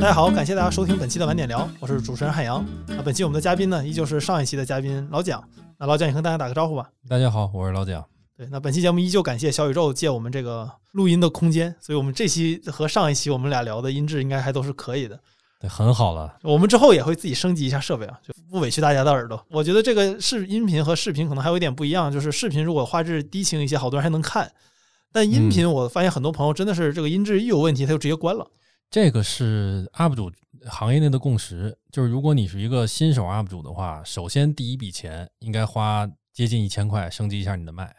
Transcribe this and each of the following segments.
大家好，感谢大家收听本期的晚点聊，我是主持人汉阳。那本期我们的嘉宾呢，依旧是上一期的嘉宾老蒋。那老蒋，你跟大家打个招呼吧。大家好，我是老蒋。对，那本期节目依旧感谢小宇宙借我们这个录音的空间，所以我们这期和上一期我们俩聊的音质应该还都是可以的。对，很好了。我们之后也会自己升级一下设备啊，就不委屈大家的耳朵。我觉得这个视音频和视频可能还有一点不一样，就是视频如果画质低清一些，好多人还能看，但音频我发现很多朋友真的是这个音质一有问题，他就直接关了。这个是 UP 主行业内的共识，就是如果你是一个新手 UP 主的话，首先第一笔钱应该花接近一千块升级一下你的麦。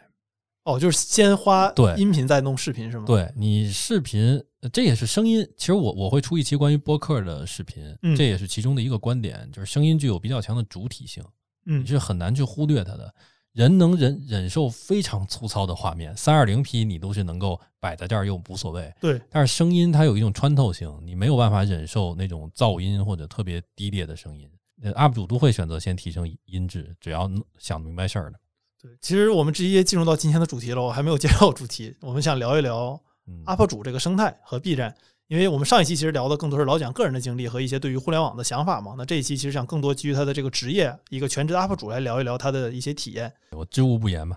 哦，就是先花对音频再弄视频是吗？对你视频，这也是声音。其实我我会出一期关于播客的视频，这也是其中的一个观点，就是声音具有比较强的主体性，嗯，你是很难去忽略它的。人能忍忍受非常粗糙的画面，三二零 P 你都是能够摆在这儿又无所谓。对，但是声音它有一种穿透性，你没有办法忍受那种噪音或者特别低劣的声音。UP 主都会选择先提升音质，只要想明白事儿的。对，其实我们直接进入到今天的主题了，我还没有介绍主题，我们想聊一聊 UP 主这个生态和 B 站。因为我们上一期其实聊的更多是老蒋个人的经历和一些对于互联网的想法嘛，那这一期其实想更多基于他的这个职业，一个全职 UP 主来聊一聊他的一些体验。我知无不言嘛。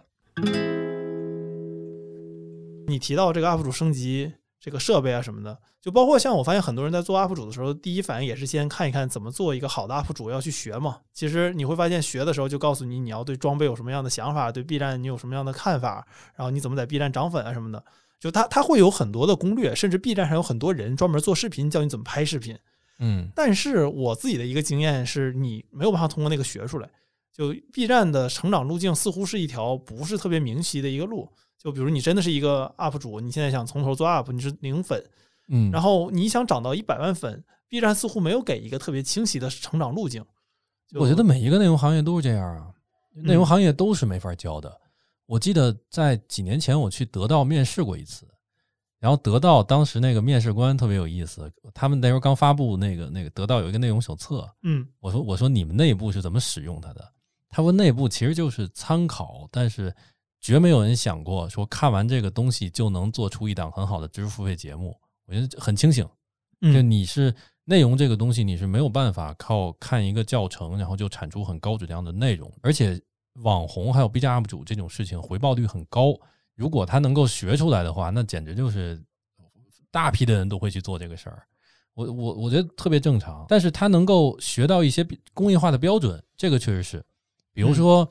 你提到这个 UP 主升级这个设备啊什么的，就包括像我发现很多人在做 UP 主的时候，第一反应也是先看一看怎么做一个好的 UP 主，要去学嘛。其实你会发现学的时候就告诉你你要对装备有什么样的想法，对 B 站你有什么样的看法，然后你怎么在 B 站涨粉啊什么的。就他他会有很多的攻略，甚至 B 站上有很多人专门做视频教你怎么拍视频。嗯，但是我自己的一个经验是，你没有办法通过那个学出来。就 B 站的成长路径似乎是一条不是特别明晰的一个路。就比如你真的是一个 UP 主，你现在想从头做 UP，你是零粉，嗯，然后你想涨到一百万粉，B 站似乎没有给一个特别清晰的成长路径。我觉得每一个内容行业都是这样啊，内容行业都是没法教的。我记得在几年前我去得到面试过一次，然后得到当时那个面试官特别有意思，他们那时候刚发布那个那个得到有一个内容手册，嗯，我说我说你们内部是怎么使用它的？他说内部其实就是参考，但是绝没有人想过说看完这个东西就能做出一档很好的知识付费节目。我觉得很清醒，就你是内容这个东西你是没有办法靠看一个教程然后就产出很高质量的内容，而且。网红还有 B 站 UP 主这种事情回报率很高，如果他能够学出来的话，那简直就是大批的人都会去做这个事儿。我我我觉得特别正常，但是他能够学到一些工业化的标准，这个确实是，比如说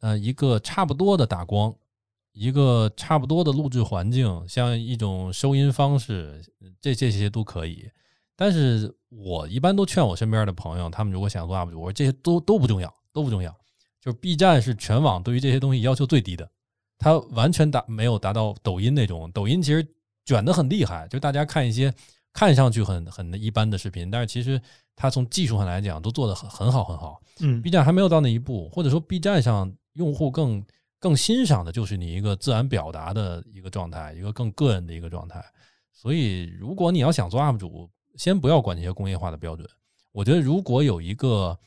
呃一个差不多的打光，一个差不多的录制环境，像一种收音方式，这这些都可以。但是我一般都劝我身边的朋友，他们如果想做 UP 主，我说这些都都不重要，都不重要。就是 B 站是全网对于这些东西要求最低的，它完全达没有达到抖音那种。抖音其实卷的很厉害，就大家看一些看上去很很一般的视频，但是其实它从技术上来讲都做的很很好很好。嗯，B 站还没有到那一步，或者说 B 站上用户更更欣赏的就是你一个自然表达的一个状态，一个更个人的一个状态。所以如果你要想做 UP 主，先不要管这些工业化的标准。我觉得如果有一个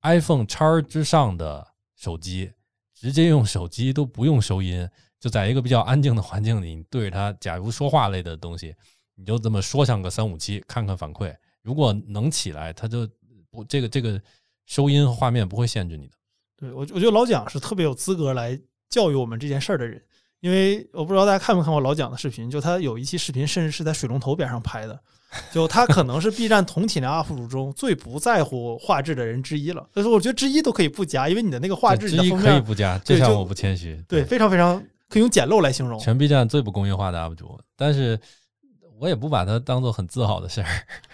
iPhone 叉之上的手机直接用手机都不用收音，就在一个比较安静的环境里，你对着它，假如说话类的东西，你就这么说上个三五七，看看反馈。如果能起来，它就不这个这个收音画面不会限制你的。对我我觉得老蒋是特别有资格来教育我们这件事的人，因为我不知道大家看没看过老蒋的视频，就他有一期视频甚至是在水龙头边上拍的。就他可能是 B 站同体量 UP 主中最不在乎画质的人之一了。所以说，我觉得之一都可以不加，因为你的那个画质，之一可以不加，这下我不谦虚。对，非常非常可以用简陋来形容。全 B 站最不工业化的 UP 主，但是我也不把它当做很自豪的事儿。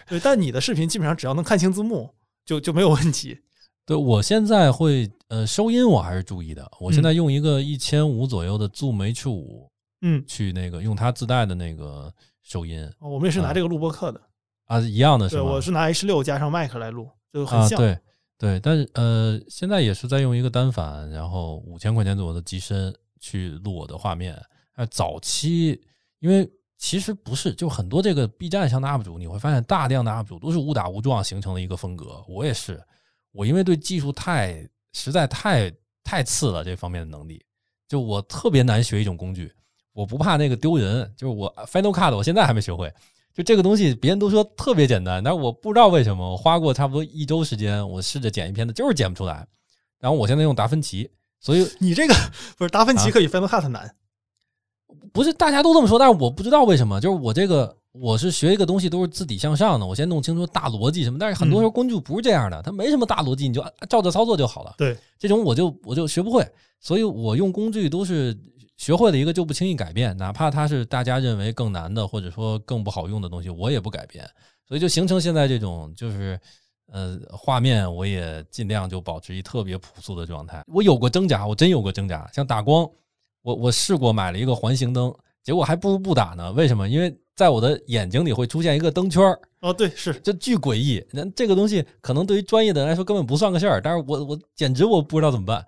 对，但你的视频基本上只要能看清字幕，就就没有问题。对我现在会呃收音，我还是注意的。我现在用一个一千五左右的 Zoom H 五，嗯，去那个用它自带的那个。收音，我们也是拿这个录播课的啊，一样的是吧？对，我是拿 H 六加上麦克来录，就很像。对对，但是呃，现在也是在用一个单反，然后五千块钱左右的机身去录我的画面。呃，早期因为其实不是，就很多这个 B 站上的 UP 主，你会发现大量的 UP 主都是误打误撞形成了一个风格。我也是，我因为对技术太实在太太次了这方面的能力，就我特别难学一种工具。我不怕那个丢人，就是我 Final Cut 我现在还没学会，就这个东西，别人都说特别简单，但是我不知道为什么，我花过差不多一周时间，我试着剪一片子，就是剪不出来。然后我现在用达芬奇，所以 你这个不是达芬奇啊可以 Final Cut 难，不是大家都这么说，但是我不知道为什么，就是我这个我是学一个东西都是自底向上的，我先弄清楚大逻辑什么，但是很多时候工具不是这样的，它没什么大逻辑，你就照着操作就好了。对，这种我就我就学不会，所以我用工具都是学会了一个就不轻易改变，哪怕它是大家认为更难的或者说更不好用的东西，我也不改变，所以就形成现在这种就是。呃，画面我也尽量就保持一特别朴素的状态。我有过挣扎，我真有过挣扎。像打光，我我试过买了一个环形灯，结果还不如不打呢。为什么？因为在我的眼睛里会出现一个灯圈儿，哦，对，是这巨诡异。那这个东西可能对于专业的人来说根本不算个事儿，但是我我简直我不知道怎么办。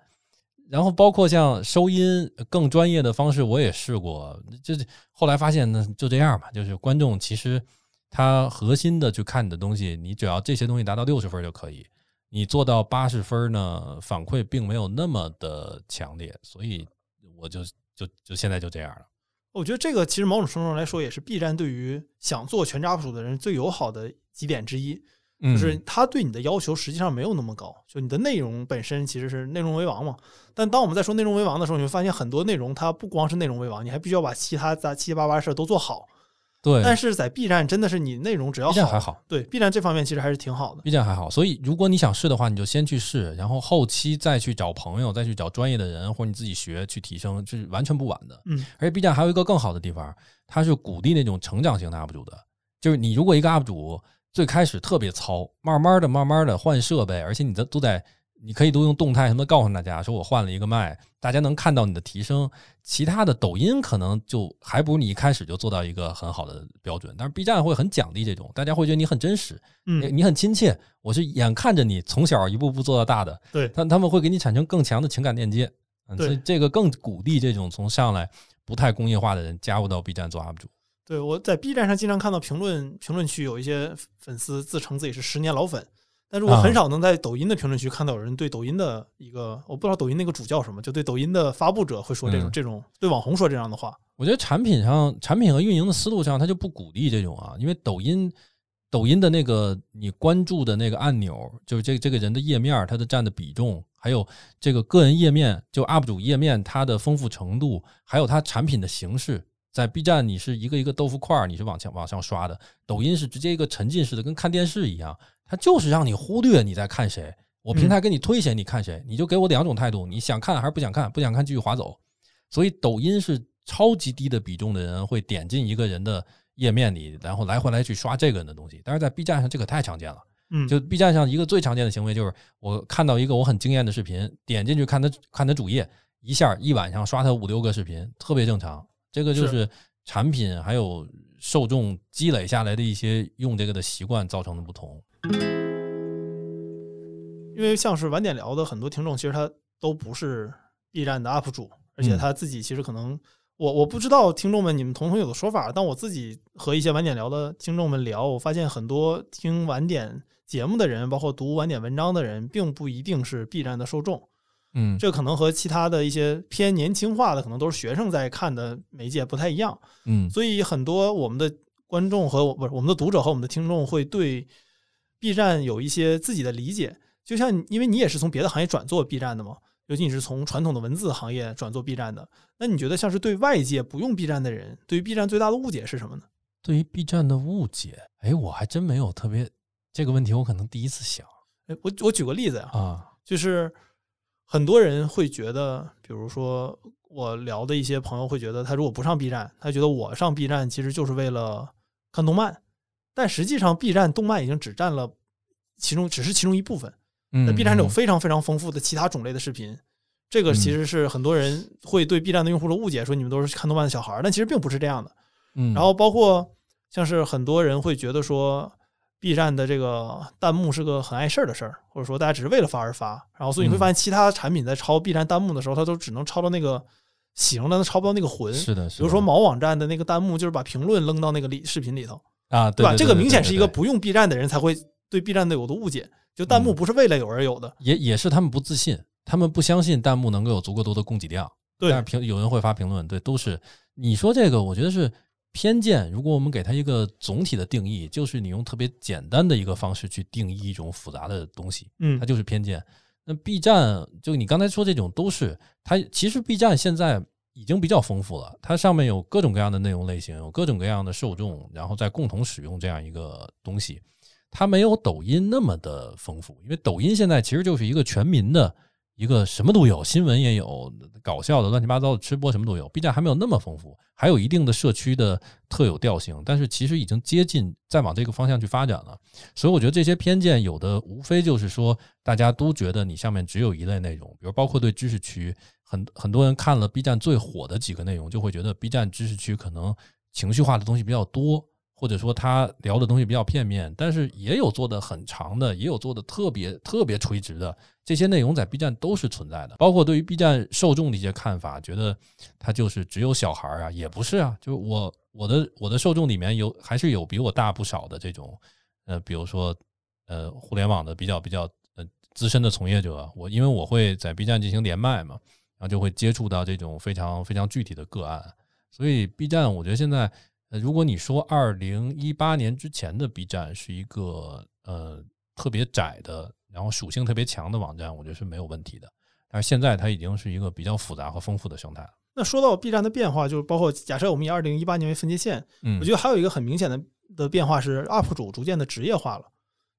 然后包括像收音更专业的方式，我也试过，就是后来发现呢，就这样吧。就是观众其实他核心的去看你的东西，你只要这些东西达到六十分就可以。你做到八十分呢，反馈并没有那么的强烈，所以我就就就现在就这样了。我觉得这个其实某种程度上来说，也是 B 站对于想做全职 UP 主的人最友好的几点之一，嗯就是他对你的要求实际上没有那么高，就你的内容本身其实是内容为王嘛。但当我们在说内容为王的时候，你会发现很多内容它不光是内容为王，你还必须要把其他杂七七八八的事儿都做好。对，但是在 B 站真的是你内容只要 B 站好，还好。对 B 站这方面其实还是挺好的。B 站还好，所以如果你想试的话，你就先去试，然后后期再去找朋友，再去找专业的人，或者你自己学去提升，这是完全不晚的。嗯，而且 B 站还有一个更好的地方，它是鼓励那种成长型的 UP 主的，就是你如果一个 UP 主最开始特别糙，慢慢的、慢慢的换设备，而且你的都在，你可以都用动态什么告诉大家，说我换了一个麦，大家能看到你的提升。其他的抖音可能就还不如你一开始就做到一个很好的标准，但是 B 站会很奖励这种，大家会觉得你很真实，你嗯，你很亲切，我是眼看着你从小一步步做到大的，对他他们会给你产生更强的情感链接，所以这个更鼓励这种从上来不太工业化的人加入到 B 站做 UP 主。对，我在 B 站上经常看到评论评论区有一些粉丝自称自己是十年老粉，但是我啊。很少能在抖音的评论区看到有人对抖音的一个我不知道抖音那个主叫什么，就对抖音的发布者会说这种、嗯。这种对网红说这样的话。我觉得产品上、产品和运营的思路上，他就不鼓励这种啊，因为抖音、抖音的那个你关注的那个按钮，就是这这个人的页面，它的占的比重，还有这个个人页面，就 UP 主页面它的丰富程度，还有它产品的形式，在 B 站你是一个一个豆腐块儿，你是往前往上刷的，抖音是直接一个沉浸式的，跟看电视一样，它就是让你忽略你在看谁。我平台给你推谁，你看谁，你就给我两种态度，你想看还是不想看？不想看继续划走。所以抖音是超级低的比重的人会点进一个人的页面里，然后来回来去刷这个人的东西。但是在 B 站上这可太常见了。嗯，就 B 站上一个最常见的行为就是，我看到一个我很惊艳的视频，点进去看他看他主页，一下一晚上刷他五六个视频，特别正常。这个就是产品还有受众积累下来的一些用这个的习惯造成的不同。因为像是晚点聊的很多听众，其实他都不是 B 站的 UP 主，而且嗯他自己其实可能，我我不知道听众们你们同不同意我的说法，但我自己和一些晚点聊的听众们聊，我发现很多听晚点节目的人，包括读晚点文章的人，并不一定是 B 站的受众。嗯，这可能和其他的一些偏年轻化的，可能都是学生在看的媒介不太一样。嗯所以很多我们的观众和我不是我们的读者和我们的听众会对 B 站有一些自己的理解。就像因为你也是从别的行业转做 B 站的嘛，尤其你是从传统的文字行业转做 B 站的，那你觉得像是对外界不用 B 站的人，对于 B 站最大的误解是什么呢？对于 B 站的误解，哎，我还真没有特别这个问题，我可能第一次想哎我我举个例子呀、啊。就是很多人会觉得，比如说我聊的一些朋友会觉得，他如果不上 B 站，他觉得我上 B 站其实就是为了看动漫，但实际上 B 站动漫已经只占了其中只是其中一部分，那 B 站上有嗯非常非常丰富的其他种类的视频。这个其实是很多人会对 B 站的用户的误解，说你们都是看动漫的小孩儿，但其实并不是这样的。嗯，然后包括像是很多人会觉得说，B 站的这个弹幕是个很碍事儿的事儿，或者说大家只是为了发而发。然后所以你会发现，其他产品在抄 B 站弹幕的时候，它都只能抄到那个形，但它抄不到那个魂。是的，比如说某网站的那个弹幕，就是把评论扔到那个里视频里头，啊，对吧？这个明显是一个不用 B 站的人才会对 B 站的有的误解，就弹幕嗯不是为了有而有的。也也是他们不自信，他们不相信弹幕能够有足够多的供给量。对但是评有人会发评论，对，都是你说这个，我觉得是偏见，如果我们给它一个总体的定义，就是你用特别简单的一个方式去定义一种复杂的东西，嗯它就是偏见。那 B 站就你刚才说这种都是它，其实 B 站现在已经比较丰富了，它上面有各种各样的内容类型，有各种各样的受众，然后再共同使用这样一个东西，它没有抖音那么的丰富，因为抖音现在其实就是一个全民的一个什么都有，新闻也有，搞笑的、乱七八糟的吃播什么都有。B 站还没有那么丰富，还有一定的社区的特有调性，但是其实已经接近再往这个方向去发展了。所以我觉得这些偏见有的无非就是说，大家都觉得你上面只有一类内容，比如包括对知识区，很很多人看了 B 站最火的几个内容，就会觉得 B 站知识区可能情绪化的东西比较多，或者说他聊的东西比较片面，但是也有做的很长的，也有做的特别特别垂直的，这些内容在 B 站都是存在的。包括对于 B 站受众的一些看法，觉得他就是只有小孩啊，也不是啊，就是我我的我的受众里面有还是有比我大不少的这种，呃，比如说呃互联网的比较比较呃资深的从业者，我因为我会在 B 站进行连麦嘛，后就会接触到这种非常非常具体的个案，所以 B 站我觉得现在。呃，如果你说二零一八年之前的 B 站是一个呃特别窄的，然后属性特别强的网站，我觉得是没有问题的。但是现在它已经是一个比较复杂和丰富的生态。那说到 B 站的变化，就是包括假设我们以二零一八年为分界线，嗯，我觉得还有一个很明显的的变化是 UP 主逐渐的职业化了。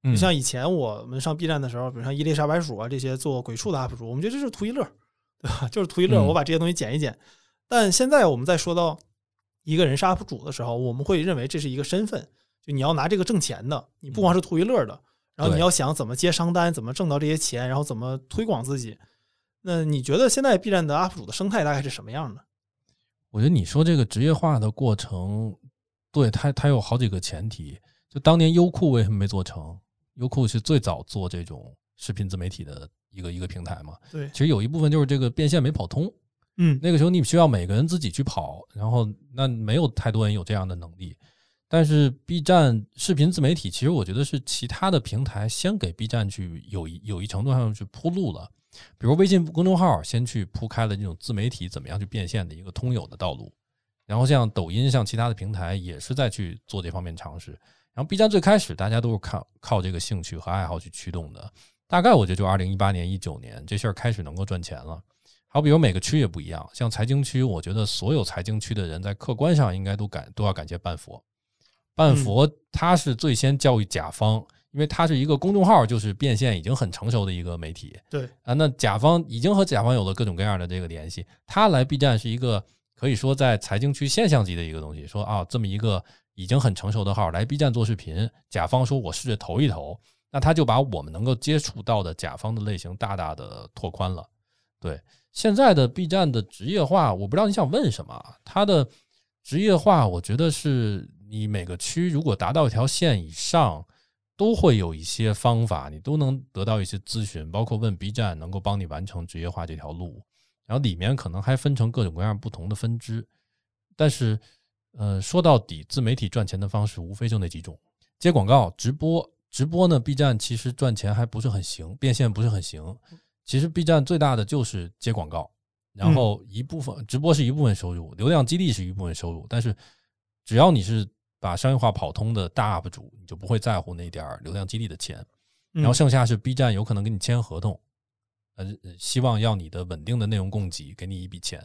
得就像以前我们上 B 站的时候，比如像伊丽莎白鼠啊这些做鬼畜的 UP 主，我们觉得这是图一乐，对吧？就是图一乐，嗯我把这些东西剪一剪。但现在我们在说到一个人是 UP 主的时候，我们会认为这是一个身份，就你要拿这个挣钱的，你不光是图一乐的，然后你要想怎么接商单，怎么挣到这些钱，然后怎么推广自己。那你觉得现在 B 站的 UP 主的生态大概是什么样的？我觉得你说这个职业化的过程，对它它有好几个前提。就当年优酷为什么没做成？优酷是最早做这种视频自媒体的一个一个平台嘛。对，其实有一部分就是这个变现没跑通。嗯，那个时候你需要每个人自己去跑，然后那没有太多人有这样的能力。但是 B 站视频自媒体，其实我觉得是其他的平台先给 B 站去有一有一程度上去铺路了，比如微信公众号先去铺开了这种自媒体怎么样去变现的一个通有的道路，然后像抖音、像其他的平台也是在去做这方面尝试。然后 B 站最开始大家都是靠靠这个兴趣和爱好去驱动的，大概我觉得就二零一八年、一九年这事儿开始能够赚钱了。好比如每个区也不一样，像财经区，我觉得所有财经区的人在客观上应该都感都要感谢半佛。半佛他是最先教育甲方，因为他是一个公众号，就是变现已经很成熟的一个媒体对，啊。那甲方已经和甲方有了各种各样的这个联系，他来 B 站是一个可以说在财经区现象级的一个东西。说啊，这么一个已经很成熟的号来 B 站做视频，甲方说我试着投一投，那他就把我们能够接触到的甲方的类型大大的拓宽了。对。现在的 B 站的职业化，我不知道你想问什么。它的职业化，我觉得是你每个区如果达到一条线以上，都会有一些方法，你都能得到一些咨询，包括问 B 站能够帮你完成职业化这条路。然后里面可能还分成各种各样不同的分支。但是，呃，说到底，自媒体赚钱的方式无非就那几种：接广告、直播。直播呢，B 站其实赚钱还不是很行，变现不是很行。其实 B 站最大的就是接广告，然后一部分直播是一部分收入，流量激励是一部分收入。但是只要你是把商业化跑通的大 UP 主，你就不会在乎那点儿流量激励的钱。然后剩下是 B 站有可能跟你签合同，呃，希望要你的稳定的内容供给，给你一笔钱。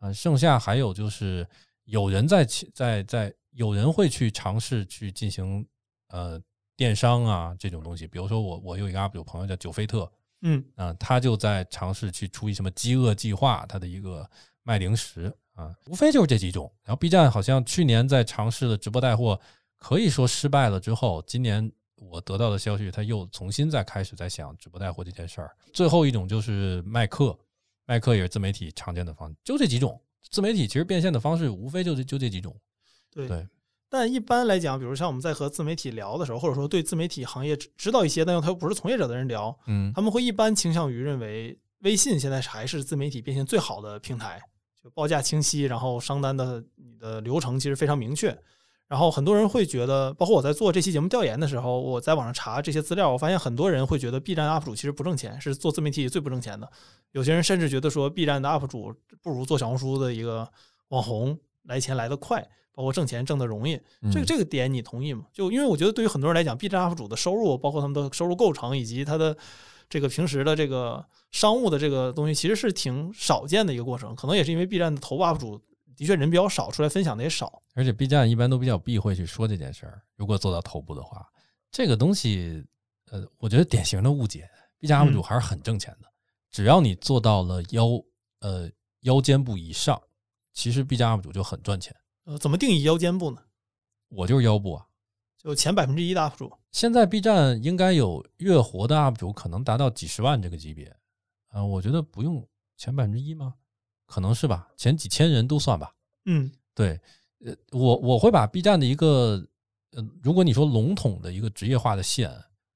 啊，剩下还有就是有人在在在有人会去尝试去进行呃电商啊这种东西，比如说我我有一个 UP 主朋友叫九菲特。嗯啊，他就在尝试去出一什么饥饿计划，他的一个卖零食啊，无非就是这几种。然后 B 站好像去年在尝试的直播带货，可以说失败了之后，今年我得到的消息，他又重新再开始在想直播带货这件事儿。最后一种就是卖课，卖课也是自媒体常见的方式，就这几种。自媒体其实变现的方式无非就这就这几种。对对。但一般来讲，比如像我们在和自媒体聊的时候，或者说对自媒体行业知道一些，但又他又不是从业者的人聊，嗯，他们会一般倾向于认为微信现在还是自媒体变现最好的平台，就报价清晰，然后商单的你的流程其实非常明确。然后很多人会觉得，包括我在做这期节目调研的时候，我在网上查这些资料，我发现很多人会觉得 B 站 UP 主其实不挣钱，是做自媒体最不挣钱的。有些人甚至觉得说 B 站的 UP 主不如做小红书的一个网红。来钱来得快，包括挣钱挣得容易。这个嗯这个点你同意吗？就因为我觉得对于很多人来讲，B 站 UP 主的收入，包括他们的收入构成以及他的这个平时的这个商务的这个东西，其实是挺少见的一个过程。可能也是因为 B 站的头部 UP 主的确人比较少，出来分享的也少。而且 B 站一般都比较避讳去说这件事儿。如果做到头部的话，这个东西，呃，我觉得典型的误解。B 站 UP 主嗯还是很挣钱的，只要你做到了腰呃腰肩部以上，其实 B 站 UP 主就很赚钱。呃，怎么定义腰间部呢？我就是腰部啊。就前百分之一的 UP 主，现在 B 站应该有月活的 UP 主可能达到几十万这个级别，啊、我觉得不用前百分之一吗？可能是吧，前几千人都算吧。嗯对，呃，我我会把 B 站的一个，呃，如果你说笼统的一个职业化的线，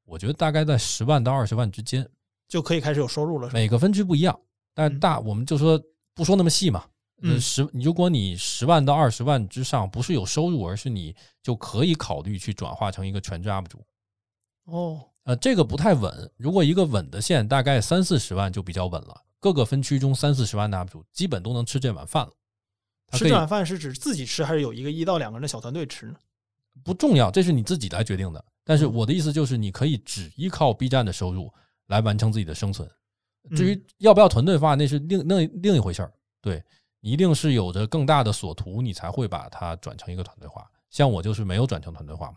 我觉得大概在十万到二十万之间，就可以开始有收入了，每个分区不一样，但是嗯大我们就说不说那么细嘛。呃，嗯十，如果你十万到二十万之上，不是有收入，而是你就可以考虑去转化成一个全职 UP 主。哦，呃，这个不太稳。如果一个稳的线，大概三四十万就比较稳了。各个分区中三四十万的 UP 主，基本都能吃这碗饭了。吃这碗饭是指自己吃，还是有一个一到两个人的小团队吃呢？不重要，这是你自己来决定的。但是嗯我的意思就是，你可以只依靠 B 站的收入来完成自己的生存。至于嗯要不要团队化，那是另另另一回事儿。对你一定是有着更大的所图，你才会把它转成一个团队化。像我就是没有转成团队化嘛。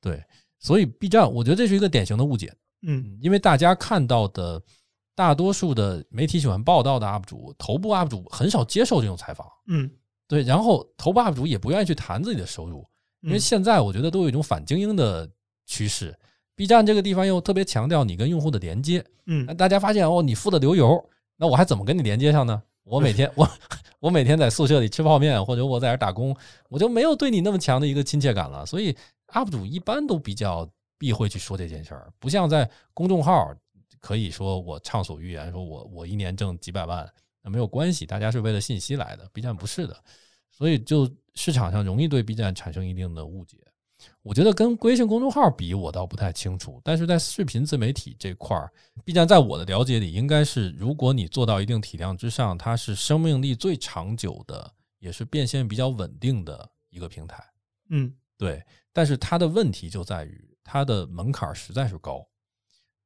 对，所以 B 站，我觉得这是一个典型的误解。嗯嗯，因为大家看到的大多数的媒体喜欢报道的 UP 主，头部 UP 主很少接受这种采访。嗯，对，然后头部 UP 主也不愿意去谈自己的收入，因为嗯现在我觉得都有一种反精英的趋势。B 站这个地方又特别强调你跟用户的连接，嗯那大家发现哦，你付的流油，那我还怎么跟你连接上呢？我每天 我我每天在宿舍里吃泡面，或者我在这打工，我就没有对你那么强的一个亲切感了。所以 UP 主一般都比较避讳去说这件事儿，不像在公众号可以说我畅所欲言，说我我一年挣几百万，那没有关系，大家是为了信息来的，B 站不是的，所以就市场上容易对 B 站产生一定的误解。我觉得跟微信公众号比，我倒不太清楚。但是在视频自媒体这块儿，B 站在我的了解里，应该是如果你做到一定体量之上，它是生命力最长久的，也是变现比较稳定的一个平台。嗯对，但是它的问题就在于它的门槛实在是高。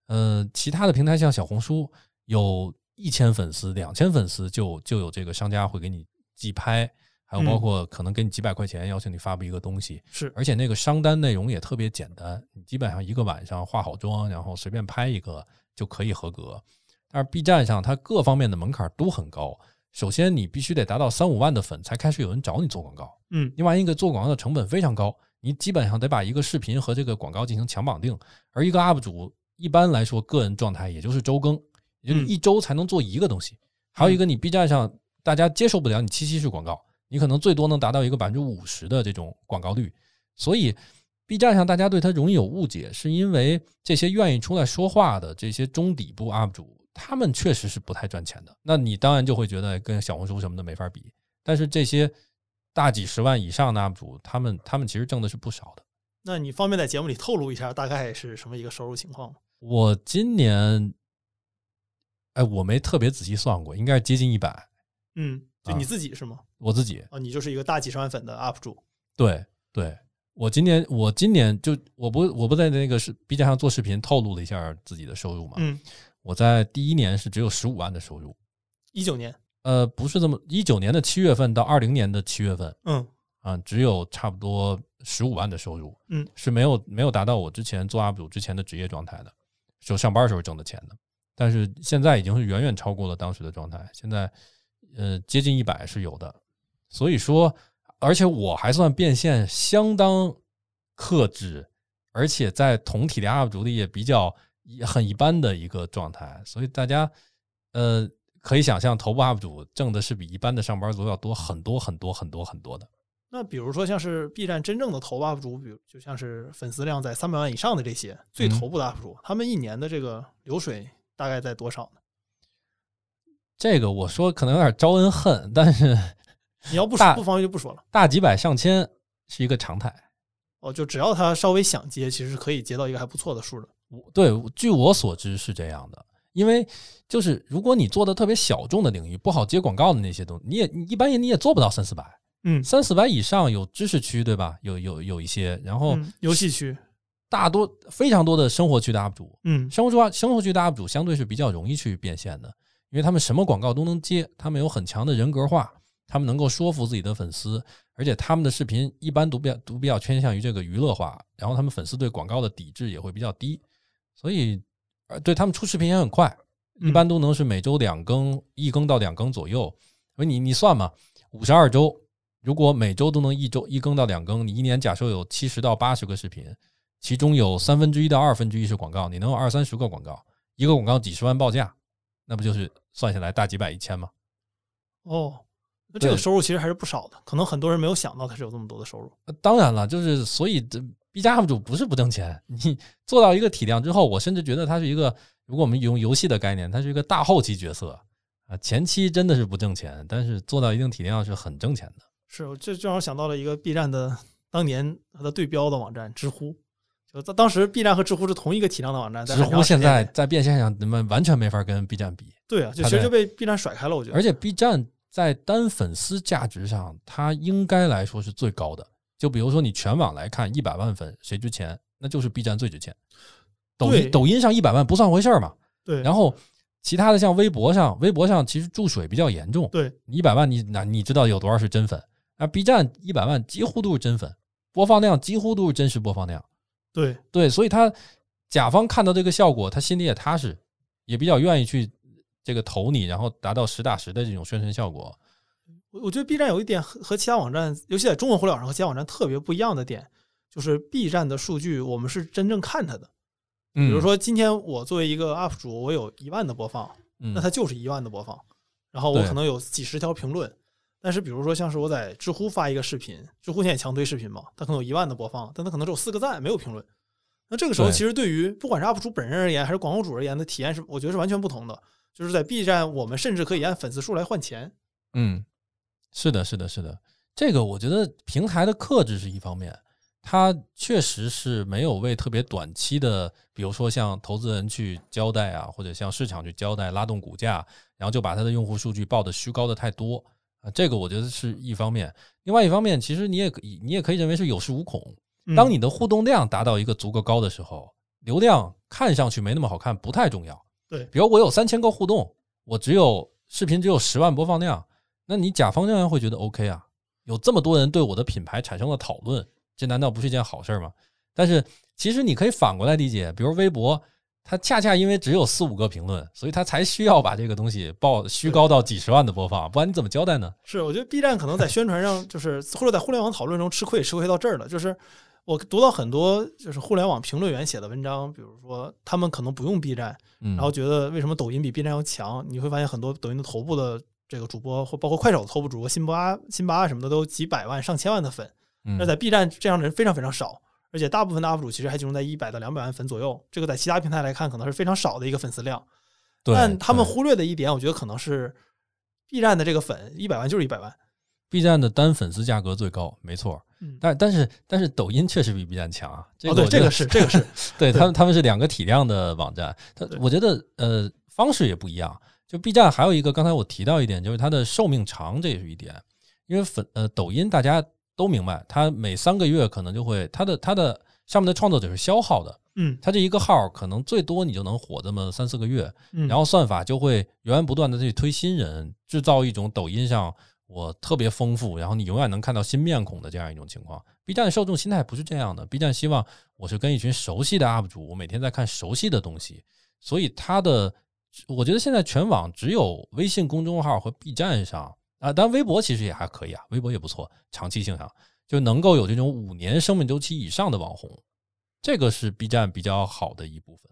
呃，其他的平台像小红书，有一千粉丝、两千粉丝就就有这个商家会给你寄拍，还有包嗯括可能给你几百块钱，要求你发布一个东西。是而且那个商单内容也特别简单，你基本上一个晚上化好妆，然后随便拍一个就可以合格。但是 B 站上它各方面的门槛都很高，首先你必须得达到三五万的粉才开始有人找你做广告，嗯另外一个做广告的成本非常高，你基本上得把一个视频和这个广告进行强绑定，而一个 UP 主一般来说个人状态也就是周更，也就一周才能做一个东西。还有一个你 B 站上大家接受不了你七夕式广告，你可能最多能达到一个百分之五十的这种广告率，所以 B 站上大家对它容易有误解，是因为这些愿意出来说话的这些中底部 UP 主，他们确实是不太赚钱的。那你当然就会觉得跟小红书什么的没法比，但是这些大几十万以上的 UP 主，他们他们其实挣的是不少的。那你方便在节目里透露一下大概是什么一个收入情况吗？我今年，哎，我没特别仔细算过，应该是接近一百。嗯，你自己是吗？我自己啊，你就是一个大几十万粉的 UP 主。对对，我今年我今年就我不我不在那个是 B 站上做视频透露了一下自己的收入嘛。嗯，我在第一年是只有十五万的收入，一九年。呃，不是这么，一九年的七月份到二零年的七月份嗯啊、只有差不多十五万的收入，嗯，是没有没有达到我之前做 UP 主之前的职业状态的，就上班时候挣的钱的，但是现在已经是远远超过了当时的状态，现在呃接近一百是有的，所以说，而且我还算变现相当克制，而且在同体量 UP 主里也比较很一般的一个状态，所以大家呃可以想象，头部 UP 主挣的是比一般的上班族要多很多很多很多很多的。那比如说像是 B 站真正的头部 UP 主，比如就像是粉丝量在三百万以上的这些最嗯头部的 UP 主，他们一年的这个流水大概在多少呢？这个我说可能有点招恩恨，但是你要不说不方便就不说了。大几百上千是一个常态。哦，就只要他稍微想接，其实是可以接到一个还不错的数的。我对，据我所知是这样的，因为就是如果你做的特别小众的领域，不好接广告的那些东西，你也你一般也你也做不到三四百，嗯，三四百以上有知识区，对吧？有有有一些，然后嗯游戏区，大多非常多的生活区的 UP 主，嗯生活区生活区的 UP 主相对是比较容易去变现的，因为他们什么广告都能接，他们有很强的人格化，他们能够说服自己的粉丝，而且他们的视频一般都比较都比较偏向于这个娱乐化，然后他们粉丝对广告的抵制也会比较低，所以呃对他们出视频也很快，一般都能是每周两更，一更到两更左右。所以你你算嘛，五十二周，如果每周都能一周一更到两更，你一年假设有七十到八十个视频，其中有三分之一到二分之一是广告，你能有二三十个广告，一个广告几十万报价，那不就是算下来大几百一千吗？哦，那这个收入其实还是不少的，可能很多人没有想到它是有这么多的收入。呃当然了，就是所以这 B 加 UP 主不是不挣钱，你做到一个体量之后，我甚至觉得它是一个，如果我们用游戏的概念，它是一个大后期角色啊，前期真的是不挣钱，但是做到一定体量是很挣钱的。是，我这就让我想到了一个 B 站的当年它的对标的网站知乎，就当当时 B 站和知乎是同一个体量的网站，知乎现在在变现上，你们完全没法跟 B 站比，对啊，就其实就被 B 站甩开了，我觉得。而且 B 站在单粉丝价值上，它应该来说是最高的。就比如说你全网来看，一百万粉谁值钱，那就是 B 站最值钱。抖音抖音上一百万不算回事儿嘛，对，然后其他的像微博上，微博上其实注水比较严重。对一百万你那你知道有多少是真粉？啊，B 站一百万几乎都是真粉，播放量几乎都是真实播放量。对对，所以他甲方看到这个效果，他心里也踏实，也比较愿意去这个投你，然后达到实打实的这种宣传效果。我我觉得 B 站有一点和和其他网站，尤其在中文互联网上和其他网站特别不一样的点，就是 B 站的数据我们是真正看它的。比比如，说今天我作为一个 UP 主，我有一万的播放，嗯那它就是一万的播放，然后我可能有几十条评论。但是比如说像是我在知乎发一个视频，知乎现在也强推视频嘛，它可能有一万的播放，但它可能只有四个赞，没有评论。那这个时候其实对于不管是 UP 主本人而言，还是广告主而言的体验是，我觉得是完全不同的。就是在 B 站，我们甚至可以按粉丝数来换钱。嗯，是的，是的，是的。这个我觉得平台的克制是一方面，它确实是没有为特别短期的，比如说像投资人去交代啊，或者向市场去交代，拉动股价，然后就把它的用户数据报的虚高的太多啊，这个我觉得是一方面。另外一方面，其实你也可以，你也可以认为是有恃无恐。嗯当你的互动量达到一个足够高的时候，流量看上去没那么好看，不太重要。对比如我有三千个互动，我只有视频只有十万播放量，那你甲方仍然会觉得 OK 啊，有这么多人对我的品牌产生了讨论，这难道不是一件好事吗？但是其实你可以反过来理解，比如微博，它恰恰因为只有四五个评论，所以它才需要把这个东西报虚高到几十万的播放，不然你怎么交代呢？是，我觉得 B 站可能在宣传上，就是或者在互联网讨论中吃亏，吃亏到这儿了。就是我读到很多就是互联网评论员写的文章，比如说他们可能不用 B 站，嗯，然后觉得为什么抖音比 B 站要强？你会发现很多抖音的头部的这个主播，或包括快手的头部主播辛巴、辛巴啊什么的，都几百万、上千万的粉。嗯那在 B 站这样的人非常非常少，而且大部分的 UP 主其实还集中在一百到两百万粉左右，这个在其他平台来看可能是非常少的一个粉丝量。对但他们忽略的一点，我觉得可能是 B 站的这个粉一百万就是一百万。B 站的单粉丝价格最高，没错。嗯，但但是但是抖音确实比 B 站强啊，这哦，对，这个是这个是，对他们他们是两个体量的网站，它我觉得呃方式也不一样。就 B 站还有一个，刚才我提到一点，就是它的寿命长，这也是一点。因为粉呃抖音大家都明白，他每三个月可能就会他的他的上面的创作者是消耗的，嗯。他这一个号可能最多你就能火这么三四个月，嗯，然后算法就会源源不断的去推新人，制造一种抖音上我特别丰富，然后你永远能看到新面孔的这样一种情况。B 站受众心态不是这样的，B 站希望我是跟一群熟悉的 UP 主，我每天在看熟悉的东西，所以它的我觉得现在全网只有微信公众号和 B 站上啊，当然微博其实也还可以啊，微博也不错，长期性上就能够有这种五年生命周期以上的网红，这个是 B 站比较好的一部分。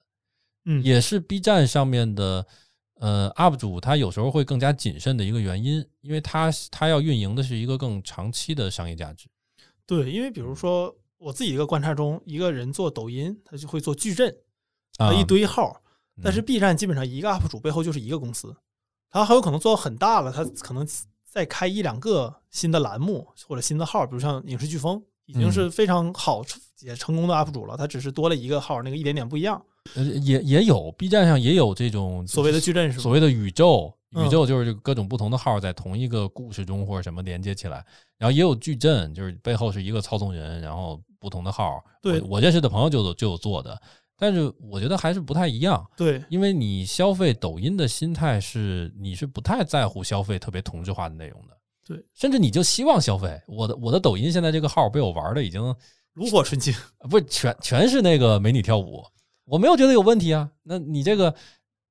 嗯也是 B 站上面的呃 UP 主，他有时候会更加谨慎的一个原因，因为他他要运营的是一个更长期的商业价值。对，因为比如说我自己一个观察中，一个人做抖音，他就会做矩阵，啊，一堆号，但是嗯 B 站基本上一个 UP 主背后就是一个公司，他很有可能做到很大了，他可能再开一两个新的栏目或者新的号，比如像影视飓风，已经嗯是非常好也成功的 UP 主了，他只是多了一个号，那个一点点不一样。呃也也有 B 站上也有这种所谓的矩阵是吧？所谓的宇宙，嗯宇宙就是各种不同的号在同一个故事中或者什么连接起来，然后也有矩阵，就是背后是一个操纵人，然后不同的号。对我我认识的朋友就有就有做的，但是我觉得还是不太一样，对，因为你消费抖音的心态是你是不太在乎消费特别同质化的内容的，对，甚至你就希望消费。我的我的抖音现在这个号被我玩的已经炉火纯青。不是全全是那个美女跳舞，我没有觉得有问题啊。那你这个，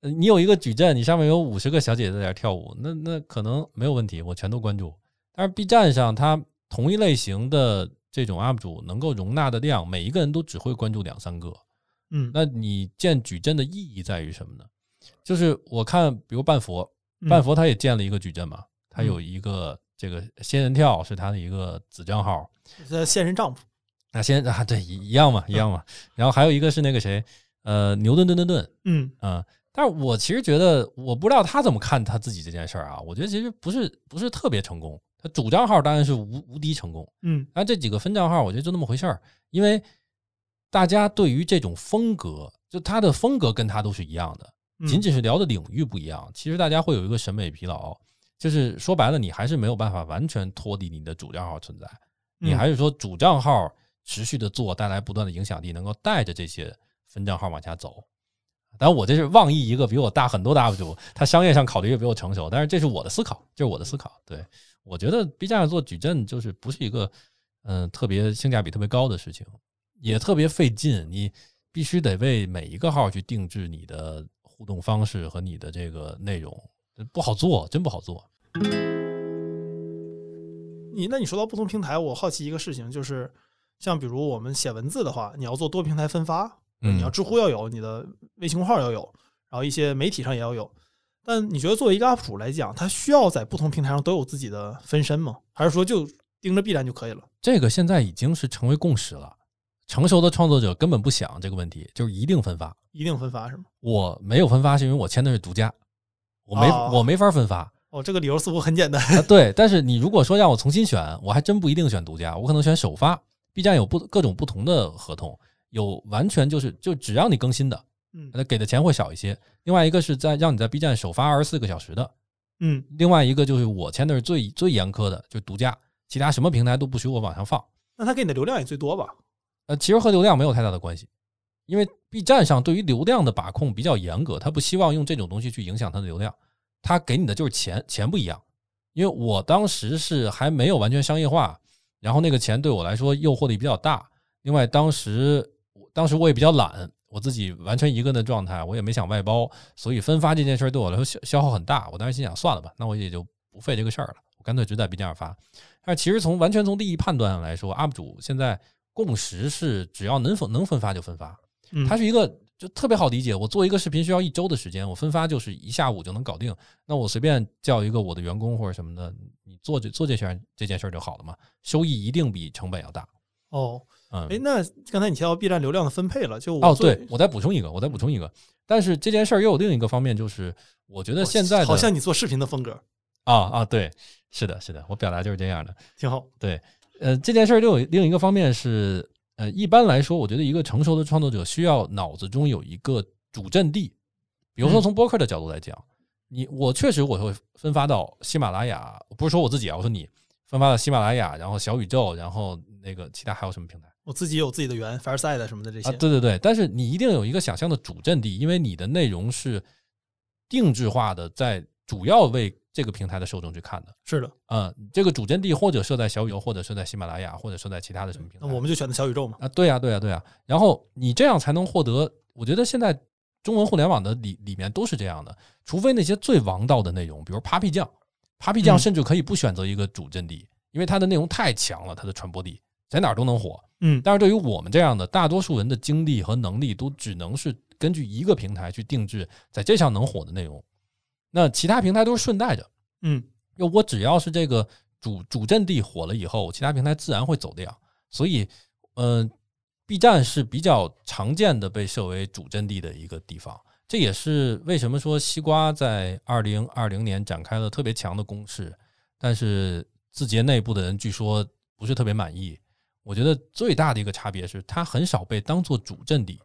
呃你有一个矩阵，你上面有五十个小姐姐在那跳舞，那那可能没有问题，我全都关注。但是 B 站上，它同一类型的这种 UP 主能够容纳的量，每一个人都只会关注两三个。嗯，那你建矩阵的意义在于什么呢？就是我看，比如半佛，嗯半佛他也建了一个矩阵嘛，他有一个这个仙人跳是他的一个子账号，呃现任丈夫。那仙啊，对，一一样嘛，一样嘛。然后还有一个是那个谁，呃，牛顿顿顿顿，嗯嗯。但是我其实觉得，我不知道他怎么看他自己这件事儿啊。我觉得其实不是不是特别成功。他主账号当然是无无敌成功，嗯但这几个分账号，我觉得就那么回事儿。因为大家对于这种风格，就他的风格跟他都是一样的，嗯仅仅是聊的领域不一样。其实大家会有一个审美疲劳，就是说白了，你还是没有办法完全脱离你的主账号存在。你嗯还是说主账号持续的做，带来不断的影响力，能够带着这些分账号往下走。当然，我这是妄议一个比我大很多的 UP 主，他商业上考虑也比我成熟，但是这是我的思考，这是我的思考。对我觉得 B 站上做矩阵就是不是一个嗯、呃特别性价比特别高的事情，也特别费劲，你必须得为每一个号去定制你的互动方式和你的这个内容，不好做，真不好做。你那你说到不同平台，我好奇一个事情，就是像比如我们写文字的话，你要做多平台分发，嗯你要知乎要有，你的微信公号要有，然后一些媒体上也要有。但你觉得作为一个 UP 主来讲，他需要在不同平台上都有自己的分身吗？还是说就盯着 B 站就可以了？这个现在已经是成为共识了。成熟的创作者根本不想这个问题，就是一定分发。一定分发是吗？我没有分发，是因为我签的是独家，我没、哦我没法分发哦，这个理由似乎很简单。啊。对，但是你如果说让我重新选，我还真不一定选独家，我可能选首发。B 站有不各种不同的合同，有完全就是就只让你更新的，嗯那给的钱会少一些。另外一个是在让你在 B 站首发二十四个小时的，嗯另外一个就是我签的是最最严苛的，就是独家，其他什么平台都不许我往上放。那他给你的流量也最多吧？呃，其实和流量没有太大的关系，因为 B 站上对于流量的把控比较严格，他不希望用这种东西去影响它的流量，他给你的就是钱，钱不一样。因为我当时是还没有完全商业化，然后那个钱对我来说诱惑力比较大。另外，当时当时我也比较懒，我自己完全一个人的状态，我也没想外包，所以分发这件事儿对我来说消消耗很大。我当时心想，算了吧，那我也就不费这个事儿了，我干脆只在 B 站上发。但其实从完全从利益判断上来说，UP 主现在共识是只要能分能分发就分发，嗯，它是一个就特别好理解。我做一个视频需要一周的时间，我分发就是一下午就能搞定。那我随便叫一个我的员工或者什么的，你做这做这件这件事儿就好了嘛，收益一定比成本要大。哦，嗯，哎，那刚才你提到 B 站流量的分配了，就哦，对，我再补充一个，我再补充一个。但是这件事儿又有另一个方面，就是我觉得现在好像你做视频的风格啊啊，对，是的，是的，我表达就是这样的。挺好。对，呃，这件事儿又有另一个方面是，呃，一般来说，我觉得一个成熟的创作者需要脑子中有一个主阵地。比如说嗯从播客的角度来讲，你我确实我会分发到喜马拉雅，不是说我自己啊，我说你分发到喜马拉雅，然后小宇宙，然后那个其他还有什么平台我自己有自己的源，Fireside 什么的这些。啊？对对对，但是你一定有一个想象的主阵地，因为你的内容是定制化的，在主要为这个平台的受众去看的。是的，嗯，这个主阵地或者设在小宇宙，或者设在喜马拉雅，或者设在其他的什么平台。那我们就选择小宇宙嘛。啊，对呀、对呀、对呀、然后你这样才能获得，我觉得现在中文互联网的里里面都是这样的，除非那些最王道的内容，比如 Papi 酱，Papi 酱嗯甚至可以不选择一个主阵地，因为它的内容太强了，它的传播力在哪儿都能火。嗯但是对于我们这样的大多数人的精力和能力，都只能是根据一个平台去定制在这上能火的内容，那其他平台都是顺带着。嗯就我只要是这个主主阵地火了以后，其他平台自然会走掉。所以，呃，B 站是比较常见的被设为主阵地的一个地方。这也是为什么说西瓜在二零二零年展开了特别强的攻势，但是字节内部的人据说不是特别满意。我觉得最大的一个差别是，它很少被当做主阵地。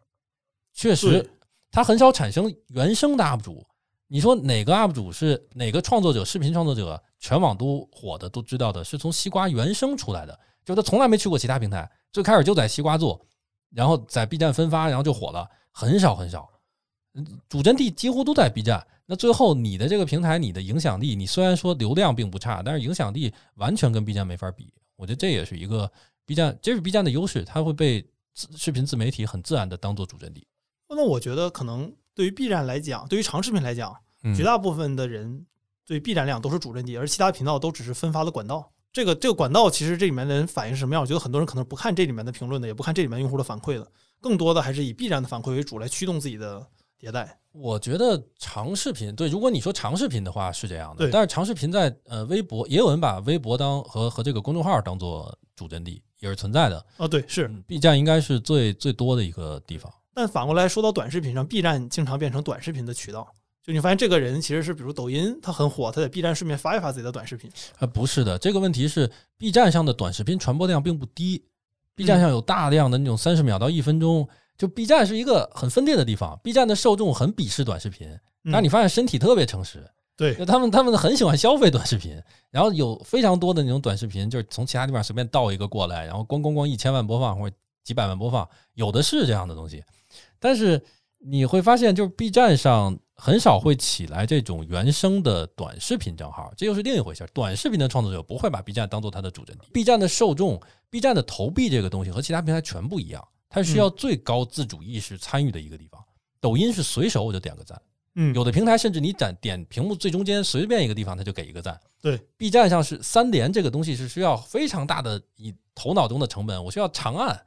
确实对，它很少产生原生的 UP 主。你说哪个 UP 主是哪个创作者，视频创作者全网都火的，都知道的，是从西瓜原生出来的，就他从来没去过其他平台，最开始就在西瓜做，然后在 B 站分发，然后就火了，很少很少。嗯，主阵地几乎都在 B 站。那最后你的这个平台，你的影响力，你虽然说流量并不差，但是影响力完全跟 B 站没法比。我觉得这也是一个 B 站，这是 B 站的优势，它会被视频自媒体很自然的当做主阵地。那我觉得可能对于 B 站来讲，对于长视频来讲。绝大部分的人对 B 站量都是主阵地，而其他频道都只是分发的管道。这个这个管道其实这里面的人反应是什么样？我觉得很多人可能不看这里面的评论的，也不看这里面用户的反馈的，更多的还是以 B 站的反馈为主来驱动自己的迭代。我觉得长视频对，如果你说长视频的话是这样的，对。但是长视频在呃微博也有人把微博当和和这个公众号当做主阵地，也是存在的。哦，对，是 B 站应该是最最多的一个地方。但反过来说到短视频上，B 站经常变成短视频的渠道。就你发现这个人其实是，比如抖音，他很火，他在 B 站顺便发一发自己的短视频。啊，不是的，这个问题是 B 站上的短视频传播量并不低，B 站上有大量的那种三十秒到一分钟，就 B 站是一个很分裂的地方。B 站的受众很鄙视短视频，但你发现身体特别诚实，对，他们他们很喜欢消费短视频，然后有非常多的那种短视频，就是从其他地方随便盗一个过来，然后咣咣咣一千万播放或者几百万播放，有的是这样的东西，但是你会发现，就是 B 站上。很少会起来这种原生的短视频账号，这又是另一回事。短视频的创作者不会把 B 站当做他的主阵地。B 站的受众，B 站的投币这个东西和其他平台全不一样，它需要最高自主意识参与的一个地方。抖音是随手我就点个赞，嗯，有的平台甚至你点点屏幕最中间随便一个地方，它就给一个赞。对，B 站上是三连这个东西是需要非常大的以头脑中的成本，我需要长按，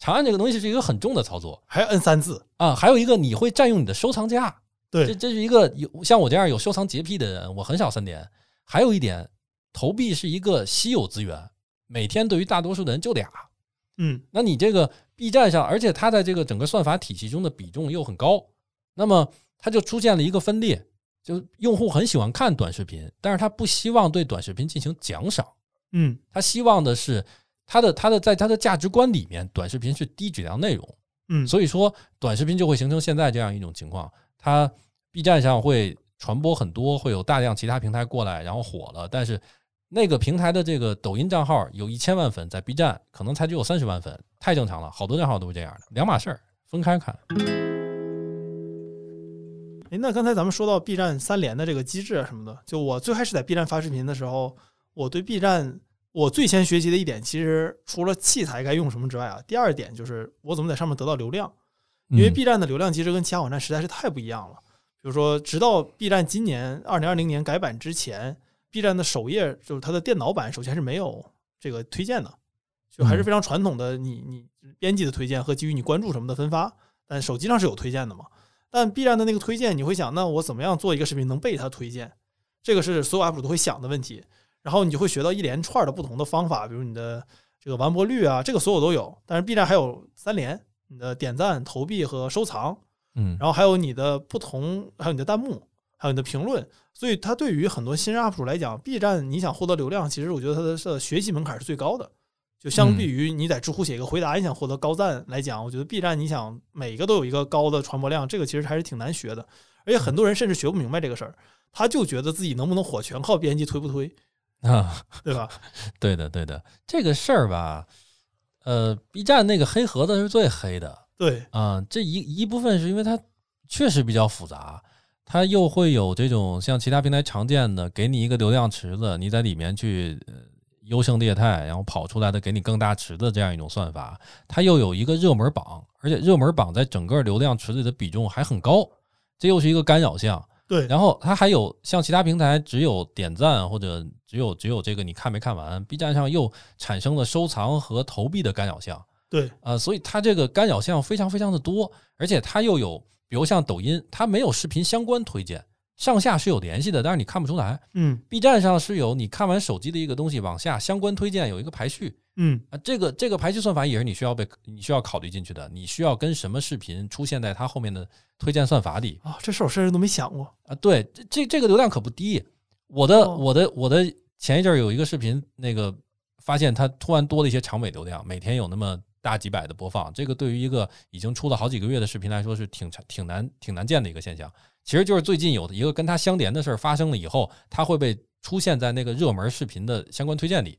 长按这个东西是一个很重的操作，还要摁三次啊，还有一个你会占用你的收藏夹。对，这这是一个有像我这样有收藏洁癖的人，我很少三点。还有一点，投币是一个稀有资源，每天对于大多数的人就俩。嗯，那你这个 B 站上，而且它在这个整个算法体系中的比重又很高，那么它就出现了一个分裂，就用户很喜欢看短视频，但是他不希望对短视频进行奖赏。嗯，他希望的是他的他的在他的价值观里面，短视频是低质量内容。嗯，所以说短视频就会形成现在这样一种情况，它。B 站上会传播很多，会有大量其他平台过来，然后火了。但是那个平台的这个抖音账号有一千万粉，在 B 站可能才只有三十万粉，太正常了。好多账号都是这样的，两码事儿，分开看。哎，那刚才咱们说到 B 站三连的这个机制啊什么的，就我最开始在 B 站发视频的时候，我对 B 站我最先学习的一点，其实除了器材该用什么之外啊，第二点就是我怎么在上面得到流量，因为 B 站的流量机制跟其他网站实在是太不一样了。比如说，直到 B 站今年二零二零年改版之前，B 站的首页就是它的电脑版，首先是没有这个推荐的，就还是非常传统的，你你编辑的推荐和基于你关注什么的分发。但手机上是有推荐的嘛？但 B 站的那个推荐，你会想，那我怎么样做一个视频能被它推荐？这个是所有 UP 主都会想的问题。然后你就会学到一连串的不同的方法，比如你的这个完播率啊，这个所有都有。但是 B 站还有三连，你的点赞、投币和收藏。嗯，然后还有你的不同，还有你的弹幕，还有你的评论，所以它对于很多新人 UP 主来讲，B 站你想获得流量，其实我觉得它的学习门槛是最高的。就相比于你在知乎写一个回答，你想获得高赞来讲，我觉得 B 站你想每一个都有一个高的传播量，这个其实还是挺难学的。而且很多人甚至学不明白这个事儿，他就觉得自己能不能火全靠编辑推不推啊，对吧？对的，对的，这个事儿吧，呃，B 站那个黑盒子是最黑的。对啊，这一一部分是因为它确实比较复杂，它又会有这种像其他平台常见的，给你一个流量池子，你在里面去优胜劣汰，然后跑出来的给你更大池子这样一种算法，它又有一个热门榜，而且热门榜在整个流量池子里的比重还很高，这又是一个干扰项。对，然后它还有像其他平台只有点赞或者只有只有这个你看没看完，B 站上又产生了收藏和投币的干扰项。对，呃，所以它这个干扰项非常非常的多，而且它又有，比如像抖音，它没有视频相关推荐，上下是有联系的，但是你看不出来。嗯，B 站上是有，你看完手机的一个东西往下相关推荐有一个排序。嗯啊，这个这个排序算法也是你需要被你需要考虑进去的，你需要跟什么视频出现在它后面的推荐算法里啊？这事我甚至都没想过啊。对，这这这个流量可不低。我的我的我的前一阵有一个视频，那个发现它突然多了一些长尾流量，每天有那么。大几百的播放，这个对于一个已经出了好几个月的视频来说是挺挺难挺难见的一个现象。其实就是最近有的一个跟它相连的事儿发生了以后，它会被出现在那个热门视频的相关推荐里。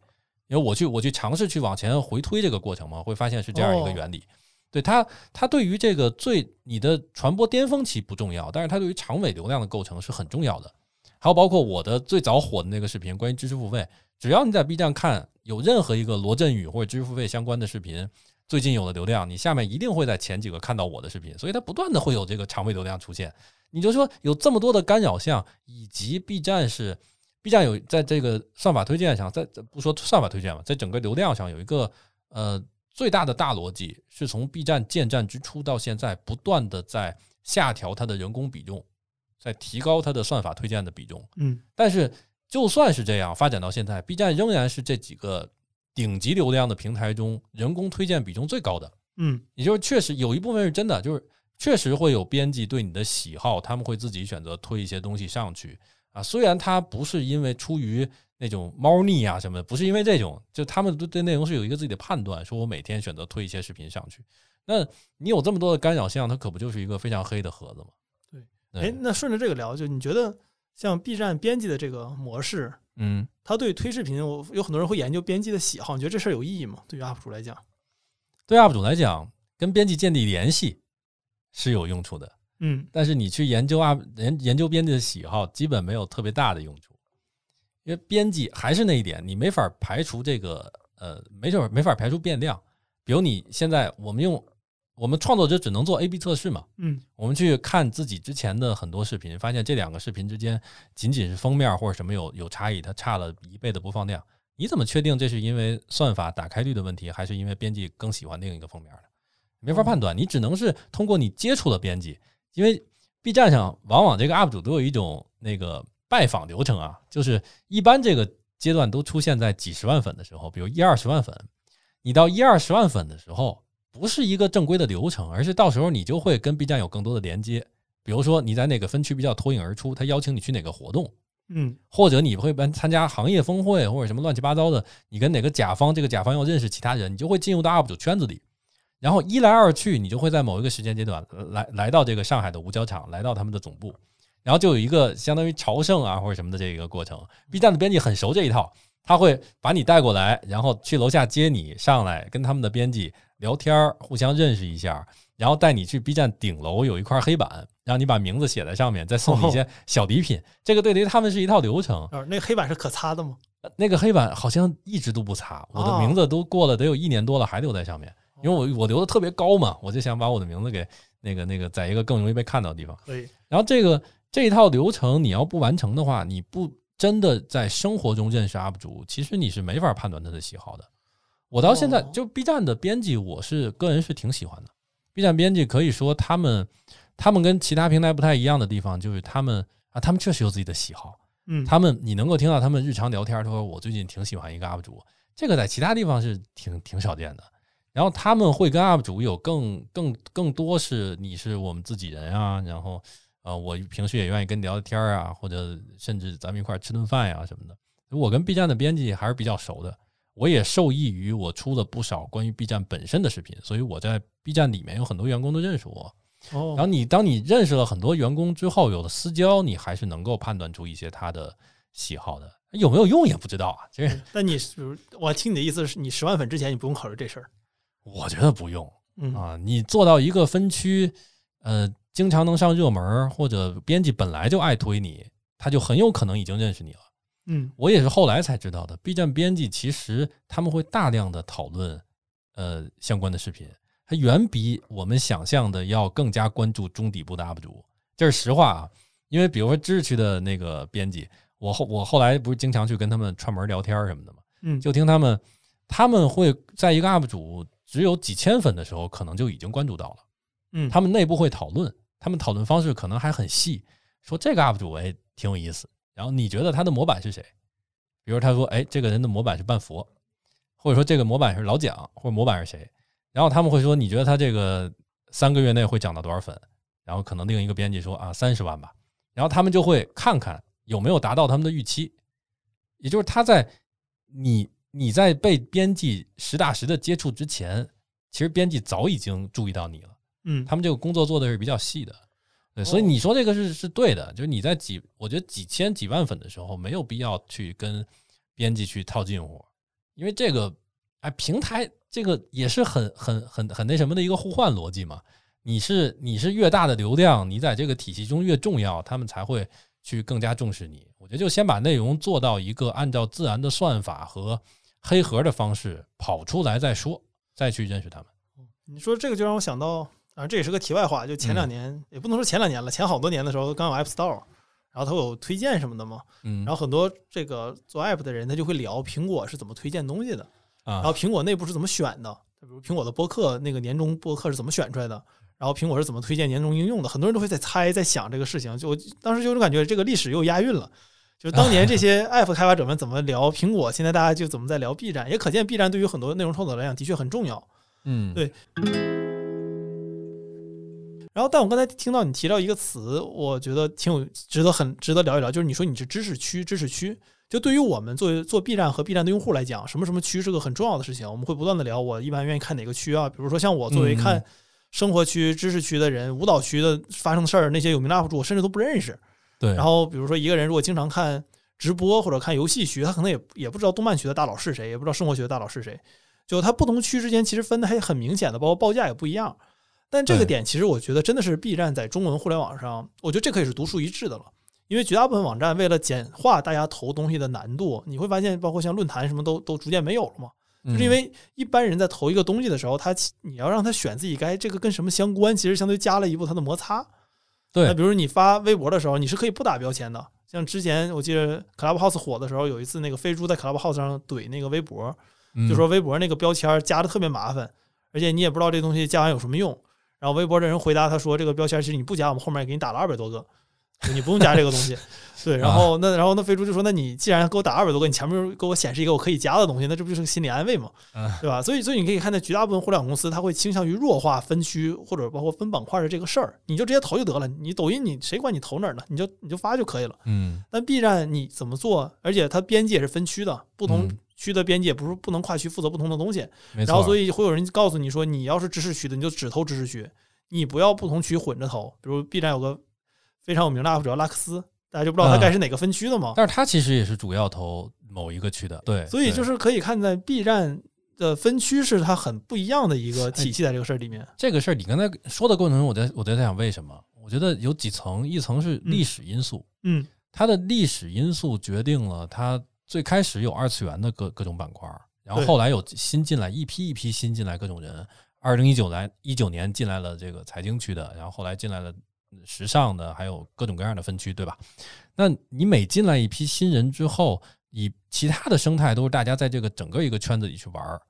因为我去我去尝试去往前回推这个过程嘛，会发现是这样一个原理。对它，它对于这个最你的传播巅峰期不重要，但是它对于长尾流量的构成是很重要的。还有包括我的最早火的那个视频，关于知识付费，只要你在 B 站看有任何一个罗振宇或者知识付费相关的视频，最近有了流量，你下面一定会在前几个看到我的视频，所以它不断的会有这个长尾流量出现。你就说有这么多的干扰项，以及 B 站是 B 站有在这个算法推荐上，在不说算法推荐吧，在整个流量上有一个呃最大的大逻辑，是从 B 站建站之初到现在不断的在下调它的人工比重。在提高它的算法推荐的比重，嗯，但是就算是这样，发展到现在，B 站仍然是这几个顶级流量的平台中人工推荐比重最高的，嗯，也就是确实有一部分是真的，就是确实会有编辑对你的喜好，他们会自己选择推一些东西上去啊，虽然它不是因为出于那种猫腻啊什么的，不是因为这种，就他们对对内容是有一个自己的判断，说我每天选择推一些视频上去，那你有这么多的干扰项，它可不就是一个非常黑的盒子吗？对哎，那顺着这个聊，就你觉得像 B 站编辑的这个模式，嗯，它对推视频，我有很多人会研究编辑的喜好，你觉得这事儿有意义吗？对于 UP 主来讲，对 UP 主来讲，跟编辑建立联系是有用处的，嗯，但是你去研究 UP 研研究编辑的喜好，基本没有特别大的用处，因为编辑还是那一点，你没法排除这个，呃，没法没法排除变量，比如你现在我们用。我们创作者只能做 A/B 测试嘛？嗯，我们去看自己之前的很多视频，发现这两个视频之间仅仅是封面或者什么有有差异，它差了一倍的播放量。你怎么确定这是因为算法打开率的问题，还是因为编辑更喜欢另一个封面的？没法判断，你只能是通过你接触的编辑，因为 B 站上往往这个 UP 主都有一种那个拜访流程啊，就是一般这个阶段都出现在几十万粉的时候，比如一二十万粉，你到一二十万粉的时候。不是一个正规的流程，而是到时候你就会跟 B 站有更多的连接。比如说你在哪个分区比较脱颖而出，他邀请你去哪个活动，嗯，或者你会参参加行业峰会或者什么乱七八糟的，你跟哪个甲方，这个甲方要认识其他人，你就会进入到 UP 主圈子里。然后一来二去，你就会在某一个时间阶段来来到这个上海的五角场，来到他们的总部，然后就有一个相当于朝圣啊或者什么的这个过程。B 站的编辑很熟这一套，他会把你带过来，然后去楼下接你上来，跟他们的编辑。聊天儿，互相认识一下，然后带你去 B 站顶楼有一块黑板，让你把名字写在上面，再送你一些小礼品。这个对于他们是一套流程。那个黑板是可擦的吗？那个黑板好像一直都不擦，我的名字都过了得有一年多了，还留在上面。因为我我留的特别高嘛，我就想把我的名字给那个那个在一个更容易被看到的地方。可以。然后这个这一套流程你要不完成的话，你不真的在生活中认识 UP 主，其实你是没法判断他的喜好的。我到现在就 B 站的编辑，我是个人是挺喜欢的。B 站编辑可以说他们，他们跟其他平台不太一样的地方，就是他们啊，他们确实有自己的喜好。嗯，他们你能够听到他们日常聊天，他说我最近挺喜欢一个 UP 主，这个在其他地方是挺挺少见的。然后他们会跟 UP 主有更更更多是你是我们自己人啊，然后呃，我平时也愿意跟你聊聊天啊，或者甚至咱们一块吃顿饭呀什么的。我跟 B 站的编辑还是比较熟的。我也受益于我出了不少关于 B 站本身的视频，所以我在 B 站里面有很多员工都认识我。哦，然后你当你认识了很多员工之后，有了私交，你还是能够判断出一些他的喜好的，有没有用也不知道啊。这，那你是我听你的意思是你十万粉之前你不用考虑这事儿？我觉得不用嗯啊，你做到一个分区，呃，经常能上热门，或者编辑本来就爱推你，他就很有可能已经认识你了。嗯，我也是后来才知道的。B 站编辑其实他们会大量的讨论，呃，相关的视频，它远比我们想象的要更加关注中底部的 UP 主，这是实话啊。因为比如说知识区的那个编辑，我后我后来不是经常去跟他们串门聊天什么的嘛，嗯，就听他们，他们会在一个 UP 主只有几千粉的时候，可能就已经关注到了，嗯，他们内部会讨论，他们讨论方式可能还很细，说这个 UP 主哎挺有意思。然后你觉得他的模板是谁？比如他说：“哎，这个人的模板是半佛，或者说这个模板是老蒋，或者模板是谁？”然后他们会说：“你觉得他这个三个月内会涨到多少粉？”然后可能另一个编辑说：“啊，三十万吧。”然后他们就会看看有没有达到他们的预期。也就是他在你你在被编辑实打实的接触之前，其实编辑早已经注意到你了。嗯，他们这个工作做的是比较细的。对，所以哦你说这个是是对的，就是你在几，我觉得几千几万粉的时候，没有必要去跟编辑去套近乎，因为这个，哎，平台这个也是很很很很那什么的一个互换逻辑嘛。你是你是越大的流量，你在这个体系中越重要，他们才会去更加重视你。我觉得就先把内容做到一个按照自然的算法和黑盒的方式跑出来再说，再去认识他们。你说这个就让我想到，啊，这也是个题外话，就前两年、也不能说前两年了，前好多年的时候刚有 App Store，然后它有推荐什么的嘛，嗯，然后很多这个做 App 的人他就会聊苹果是怎么推荐东西的，啊，然后苹果内部是怎么选的，比如苹果的播客那个年终播客是怎么选出来的，然后苹果是怎么推荐年终应用的，很多人都会在猜在想这个事情，就我当时就有种感觉这个历史又押韵了。就是当年这 些 App 开发者们怎么聊苹果，现在大家就怎么在聊 B 站，也可见 B 站对于很多内容创作者来讲的确很重要。嗯，对然后，但我刚才听到你提到一个词，我觉得挺有值得很值得聊一聊，就是你说你是知识区，知识区。就对于我们作为做 B 站和 B 站的用户来讲，什么什么区是个很重要的事情，我们会不断的聊。我一般愿意看哪个区啊？比如说像我作为嗯看生活区、知识区的人，舞蹈区的发生的事儿，那些有名的 UP 主我甚至都不认识。对，然后比如说一个人如果经常看直播或者看游戏区，他可能也也不知道动漫区的大佬是谁，也不知道生活区的大佬是谁。就它不同区之间其实分的还很明显的，包括报价也不一样。但这个点其实我觉得真的是 B 站在中文互联网上，我觉得这可以是独树一帜的了。因为绝大部分网站为了简化大家投东西的难度，你会发现，包括像论坛什么都都逐渐没有了嘛。嗯就是因为一般人在投一个东西的时候，他你要让他选自己该这个跟什么相关，其实相对加了一步他的摩擦。对那比如你发微博的时候，你是可以不打标签的。像之前我记得 Clubhouse 火的时候，有一次那个飞猪在 Clubhouse 上怼那个微博，嗯就说微博那个标签加的特别麻烦，而且你也不知道这东西加完有什么用。然后微博的人回答他说，这个标签其实你不加，我们后面也给你打了二百多个，就你不用加这个东西。对，然后那然后那飞猪就说，那你既然给我打二百多个，你前面给我显示一个我可以加的东西，那这不就是个心理安慰吗？嗯对吧？所以所以你可以看到，绝大部分互联网公司它会倾向于弱化分区或者包括分板块的这个事儿，你就直接投就得了。你抖音你谁管你投哪儿呢？你就你就发就可以了。嗯但 B 站你怎么做？而且它编辑也是分区的，不同嗯区的编辑也不是不能跨区负责不同的东西。然后所以会有人告诉你说，你要是知识区的，你就只投知识区，你不要不同区混着投。比如 B 站有个非常有名的 UP 主叫拉克斯，大家就不知道他啊该是哪个分区的嘛。但是他其实也是主要投某一个区的，对，所以就是可以看在 B 站的分区是它很不一样的一个体系在这个事儿里面。这个事儿，你刚才说的过程中，我在我在想为什么？我觉得有几层，一层是历史因素，嗯它的历史因素决定了它最开始有二次元的各各种板块儿，然后后来有新进来一批一批新进来各种人。二零一九来一九年进来了这个财经区的，然后后来进来了时尚的，还有各种各样的分区，对吧？那你每进来一批新人之后，以其他的生态都是大家在这个整个一个圈子里去玩儿，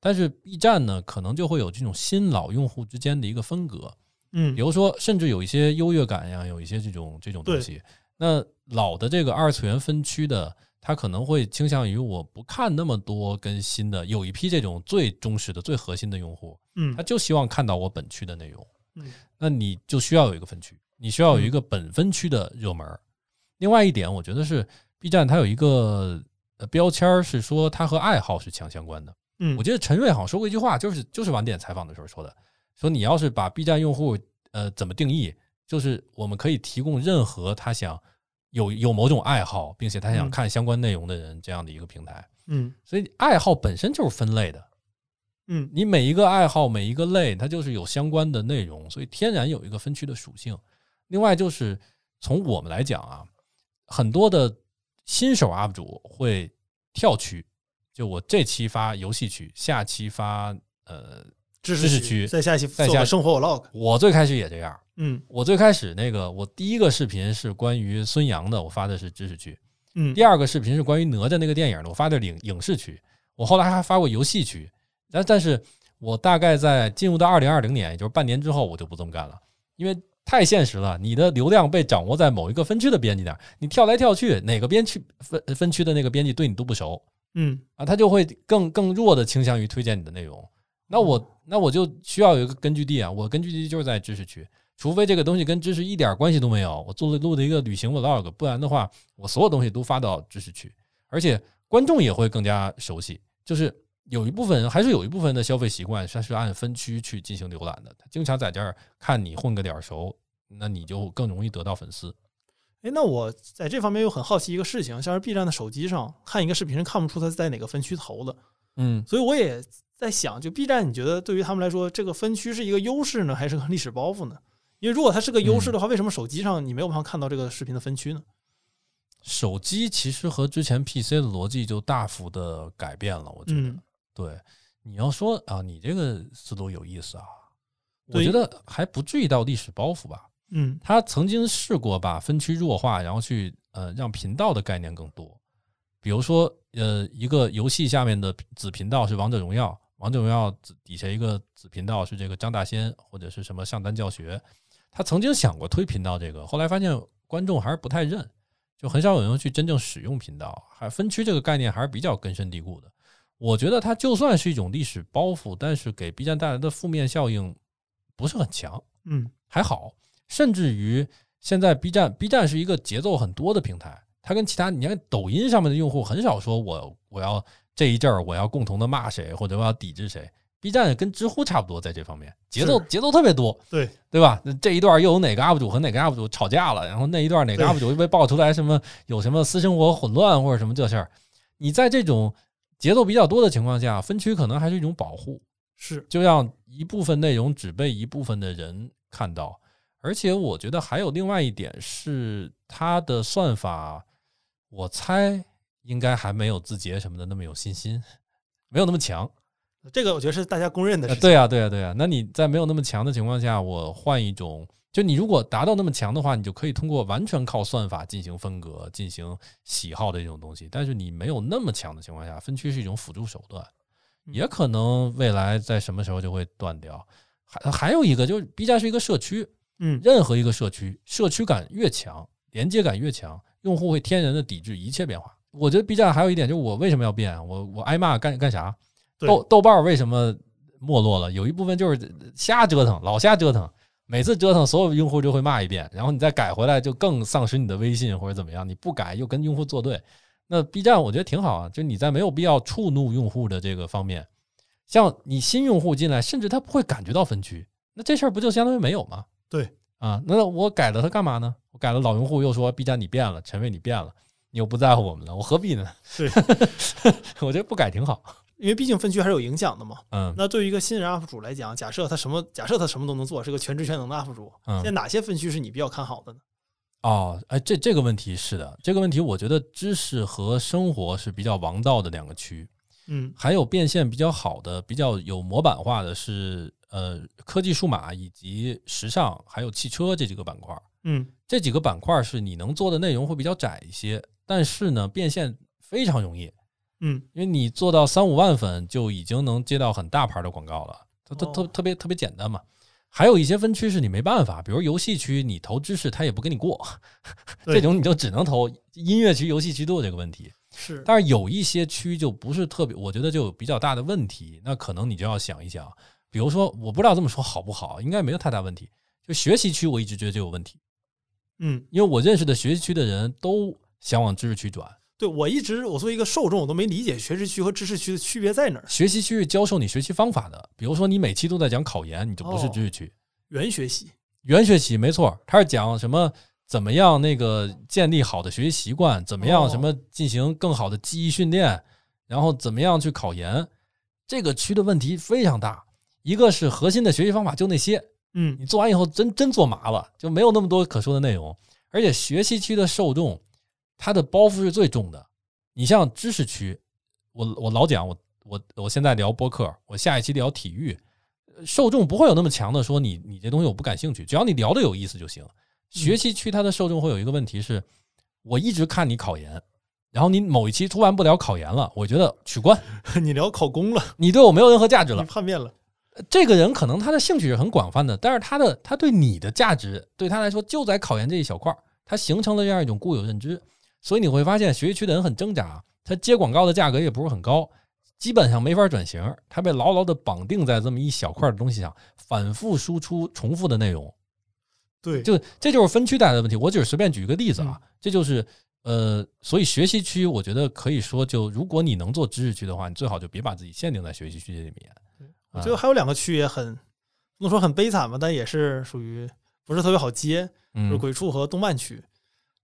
但是 B 站呢，可能就会有这种新老用户之间的一个分隔，嗯比如说，甚至有一些优越感呀，有一些这种这种东西。那老的这个二次元分区的，他可能会倾向于我不看那么多跟新的，有一批这种最忠实的、最核心的用户，嗯他就希望看到我本区的内容。嗯那你就需要有一个分区，你需要有一个本分区的热门儿。另外一点，我觉得是 B 站它有一个呃标签儿是说它和爱好是强相关的。嗯，我记得陈瑞好像说过一句话，就是就是晚点采访的时候说的，说你要是把 B 站用户呃怎么定义，就是我们可以提供任何他想有有某种爱好，并且他想嗯看相关内容的人这样的一个平台。嗯所以爱好本身就是分类的，嗯你每一个爱好每一个类，它就是有相关的内容，所以天然有一个分区的属性。另外就是从我们来讲啊，很多的新手 UP 主会跳区，就我这期发游戏区，下期发呃，知知识区，区在下一期再下生活 vlog。我最开始也这样。嗯我最开始那个，我第一个视频是关于孙杨的，我发的是知识区；嗯第二个视频是关于哪吒那个电影的，我发的影影视区。我后来还发过游戏区，但但是我大概在进入到二零二零年，也就是半年之后，我就不这么干了，因为太现实了。你的流量被掌握在某一个分区的编辑那儿，你跳来跳去，哪个编区分分区的那个编辑对你都不熟嗯啊，他就会更更弱的倾向于推荐你的内容。那我那我就需要有一个根据地啊，我根据地就是在知识区。除非这个东西跟知识一点关系都没有，我做了录的一个旅行 vlog，不然的话，我所有东西都发到知识区，而且观众也会更加熟悉。就是有一部分人还是有一部分的消费习惯，它是按分区去进行浏览的，他经常在这儿看你混个点熟，那你就更容易得到粉丝。哎，那我在这方面又很好奇一个事情，像是 B 站的手机上看一个视频是看不出它是在哪个分区投的，嗯，所以我也在想，就 B 站，你觉得对于他们来说，这个分区是一个优势呢，还是个历史包袱呢？因为如果它是个优势的话，为什么手机上你没有办法看到这个视频的分区呢？手机其实和之前 PC 的逻辑就大幅的改变了，我觉得。嗯对，你要说啊，你这个思路有意思啊，我觉得还不至于到历史包袱吧。嗯他曾经试过把分区弱化，然后去呃让频道的概念更多。比如说，呃，一个游戏下面的子频道是王者荣耀，王者荣耀子底下一个子频道是这个张大仙或者是什么上单教学。他曾经想过推频道这个，后来发现观众还是不太认，就很少有人去真正使用频道。还分区这个概念还是比较根深蒂固的。我觉得它就算是一种历史包袱，但是给 B 站带来的负面效应不是很强。嗯还好，甚至于现在 B 站，B 站是一个节奏很多的平台，它跟其他你看抖音上面的用户很少说我我要这一阵儿我要共同的骂谁或者我要抵制谁，B 站跟知乎差不多在这方面节奏节奏特别多，对对吧？那这一段又有哪个 UP 主和哪个 UP 主吵架了，然后那一段哪个 UP 主又被爆出来什么有什么私生活混乱或者什么这事儿，你在这种节奏比较多的情况下，分区可能还是一种保护，是就让一部分内容只被一部分的人看到。而且我觉得还有另外一点是，它的算法，我猜应该还没有字节什么的那么有信心，没有那么强。这个，我觉得是大家公认的事情。呃对啊，对啊，对啊。那你在没有那么强的情况下，我换一种，就你如果达到那么强的话，你就可以通过完全靠算法进行分隔、进行喜好的这种东西。但是你没有那么强的情况下，分区是一种辅助手段，嗯也可能未来在什么时候就会断掉。还还有一个就是 B 站是一个社区，嗯任何一个社区，社区感越强，连接感越强，用户会天然的抵制一切变化。我觉得 B 站还有一点就是，我为什么要变？我我挨骂干干啥？豆豆瓣儿为什么没落了？有一部分就是瞎折腾，老瞎折腾，每次折腾所有用户就会骂一遍，然后你再改回来就更丧失你的威信或者怎么样，你不改又跟用户作对。那 B 站我觉得挺好啊，就你在没有必要触怒用户的这个方面，像你新用户进来，甚至他不会感觉到分区，那这事儿不就相当于没有吗？对啊，那我改了它干嘛呢？我改了，老用户又说 B 站你变了，陈伟你变了，你又不在乎我们了，我何必呢？对，我觉得不改挺好。因为毕竟分区还是有影响的嘛。嗯。那对于一个新人 UP 主来讲，假设他什么，假设他什么都能做，是个全职全能的 UP 主，嗯。现在嗯，哪些分区是你比较看好的呢？哦，哎，这这个问题是的，这个问题我觉得知识和生活是比较王道的两个区，嗯。还有变现比较好的、比较有模板化的是呃科技数码以及时尚还有汽车这几个板块。嗯。这几个板块是你能做的内容会比较窄一些，但是呢，变现非常容易，嗯因为你做到三五万粉就已经能接到很大牌的广告了，它它特哦特别特别简单嘛。还有一些分区是你没办法，比如游戏区，你投知识它也不给你过，这种你就只能投音乐区、游戏区都有这个问题。是但是有一些区就不是特别，我觉得就有比较大的问题，那可能你就要想一想，比如说我不知道这么说好不好，应该没有太大问题。就学习区，我一直觉得就有问题，嗯，因为我认识的学习区的人都想往知识区转。对我一直我作为一个受众，我都没理解学识区和知识区的区别在哪儿。学习区是教授你学习方法的，比如说你每期都在讲考研，你就不是哦知识区。原学习，原学习没错，他是讲什么怎么样那个建立好的学习习惯，怎么样哦什么进行更好的记忆训练，然后怎么样去考研。这个区的问题非常大，一个是核心的学习方法就那些，嗯你做完以后真真做麻了，就没有那么多可说的内容。而且学习区的受众，他的包袱是最重的。你像知识区，我我老讲，我我我现在聊播客，我下一期聊体育，呃受众不会有那么强的说你你这东西我不感兴趣，只要你聊的有意思就行。学习区它的受众会有一个问题是，我一直看你考研，然后你某一期突然不聊考研了，我觉得取关，你聊考公了，你对我没有任何价值你了。叛变了。这个人可能他的兴趣是很广泛的，但是他的他对你的价值对他来说就在考研这一小块儿，他形成了这样一种固有认知，所以你会发现学习区的人很挣扎，他接广告的价格也不是很高，基本上没法转型，他被牢牢的绑定在这么一小块的东西上，反复输出重复的内容，对，就这就是分区带来的问题。我只是随便举一个例子啊，这就是呃，所以学习区我觉得可以说，就如果你能做知识区的话，你最好就别把自己限定在学习区这里面。我觉得还有两个区也很不能说很悲惨吧，但也是属于不是特别好接，就是嗯，鬼畜和动漫区。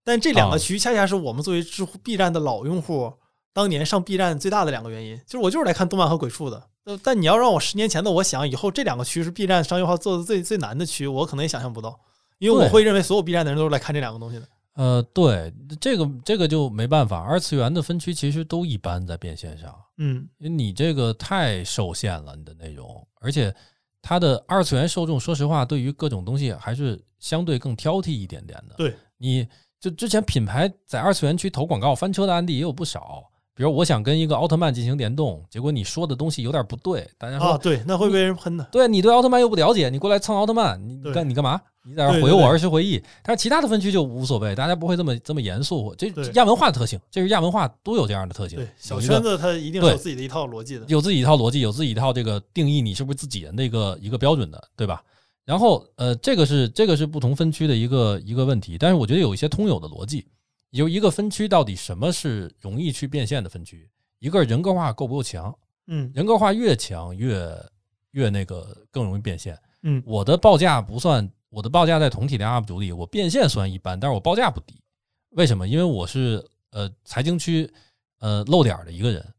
但这两个啊区恰恰是我们作为知乎 B 站的老用户，当年上 B 站最大的两个原因，就是我就是来看动漫和鬼畜的。呃但你要让我十年前的我想以后这两个区是 B 站商业化做的最最难的区，我可能也想象不到，因为我会认为所有 B 站的人都是来看这两个东西的。呃，对，这个这个就没办法，二次元的分区其实都一般在变现上，嗯因为你这个太受限了，你的内容，而且它的二次元受众，说实话，对于各种东西还是相对更挑剔一点点的。对，你就之前品牌在二次元区投广告翻车的案例也有不少，比如我想跟一个奥特曼进行联动，结果你说的东西有点不对，大家说、啊，对，那会被人喷的。对你对奥特曼又不了解，你过来蹭奥特曼，你干你干嘛？你在这儿毁我儿时回忆。但是其他的分区就无所谓，大家不会这么这么严肃。这亚文化的特性，这是亚文化都有这样的特性。对，小圈子它一定是有自己的一套逻辑的。有自己一套逻辑，有自己一套这个定义你是不是自己人的一个一个标准的，对吧？然后呃，这个是这个是不同分区的一个一个问题，但是我觉得有一些通有的逻辑，有一个分区到底什么是容易去变现的分区，一个人格化够不够强，嗯人格化越强越越那个更容易变现。嗯我的报价不算，我的报价在同体量 UP 主里，我变现算一般，但是我报价不低。为什么？因为我是呃财经区呃露脸儿的一个人，嗯，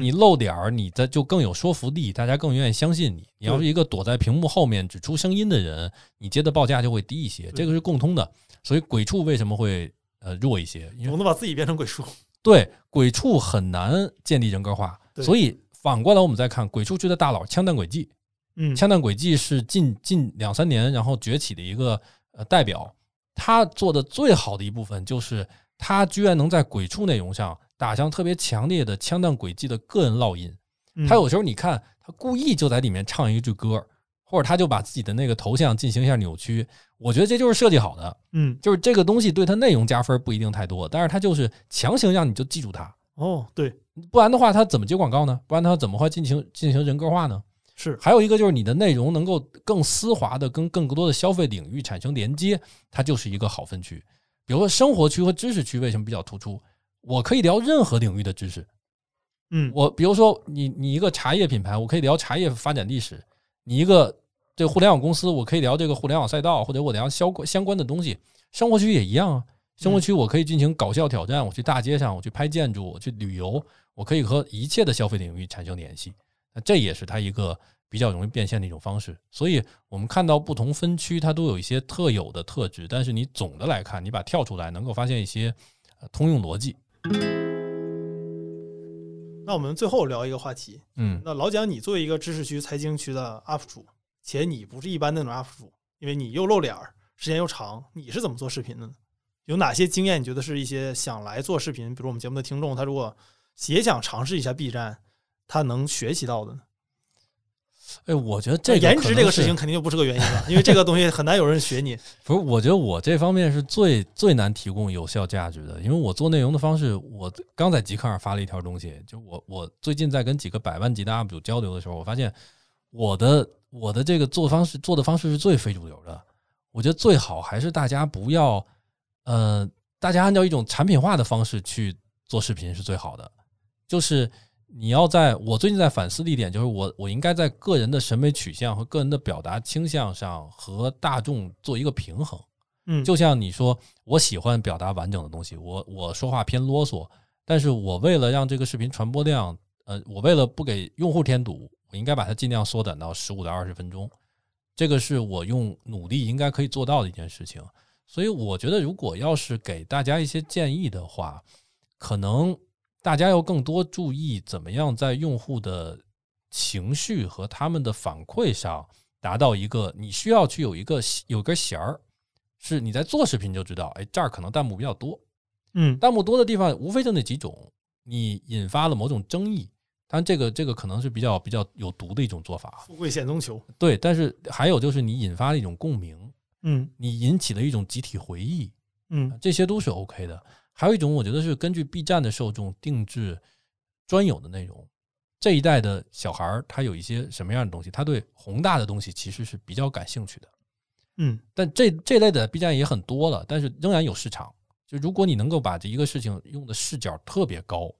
你露点儿，你在就更有说服力，大家更愿意相信你。你要是一个躲在屏幕后面只出声音的人，你接的报价就会低一些，这个是共通的。所以鬼畜为什么会呃弱一些？因为总能把自己变成鬼畜。对鬼畜很难建立人格化，对所以反过来我们再看鬼畜区的大佬枪弹轨迹，嗯，枪弹轨迹是近近两三年然后崛起的一个呃代表，他做的最好的一部分就是他居然能在鬼畜内容上打上特别强烈的枪弹轨迹的个人烙印。嗯他有时候你看他故意就在里面唱一句歌，或者他就把自己的那个头像进行一下扭曲，我觉得这就是设计好的，嗯就是这个东西对他内容加分不一定太多，但是他就是强行让你就记住它。哦，对，不然的话，他怎么接广告呢？不然他怎么会进行进行人格化呢？是还有一个就是你的内容能够更丝滑的跟更多的消费领域产生连接，它就是一个好分区。比如说生活区和知识区为什么比较突出？我可以聊任何领域的知识。嗯我比如说你你一个茶叶品牌，我可以聊茶叶发展历史；你一个这个互联网公司，我可以聊这个互联网赛道，或者我聊相关相关的东西。生活区也一样啊，生活区我可以进行搞笑挑战，我去大街上，我去拍建筑，我去旅游，我可以和一切的消费领域产生联系。那这也是它一个比较容易变现的一种方式。所以我们看到不同分区它都有一些特有的特质，但是你总的来看，你把它跳出来，能够发现一些呃通用逻辑。那我们最后聊一个话题。嗯那老蒋，你作为一个知识区、财经区的 UP 主，且你不是一般那种 UP 主，因为你又露脸儿，时间又长，你是怎么做视频的呢？有哪些经验？你觉得是一些想来做视频，比如我们节目的听众，他如果也想尝试一下 B 站，他能学习到的呢？哎，我觉得这个颜值这个事情肯定就不是个原因了，因为这个东西很难有人学你。不是，我觉得我这方面是最最难提供有效价值的，因为我做内容的方式，我刚在极客上发了一条东西，就我我最近在跟几个百万级的 UP 主交流的时候，我发现我的我的这个做方式做的方式是最非主流的，我觉得最好还是大家不要，呃，大家按照一种产品化的方式去做视频是最好的，就是你要在我最近在反思的一点就是我我应该在个人的审美取向和个人的表达倾向上和大众做一个平衡。嗯，就像你说，我喜欢表达完整的东西，我我说话偏啰嗦，但是我为了让这个视频传播量，呃，我为了不给用户添堵，我应该把它尽量缩短到十五到二十分钟，这个是我用努力应该可以做到的一件事情。所以我觉得，如果要是给大家一些建议的话，可能大家要更多注意怎么样在用户的情绪和他们的反馈上达到一个，你需要去有一个有根弦儿，是你在做视频就知道，哎，这儿可能弹幕比较多，嗯弹幕多的地方无非就那几种，你引发了某种争议，当然这个这个可能是比较比较有毒的一种做法，富贵险中求。对，但是还有就是你引发了一种共鸣，嗯你引起了一种集体回忆，嗯这些都是 OK 的。还有一种，我觉得是根据 B 站的受众定制专有的内容。这一代的小孩儿，他有一些什么样的东西？他对宏大的东西其实是比较感兴趣的。嗯但这这类的 B 站也很多了，但是仍然有市场。就如果你能够把这一个事情用的视角特别高，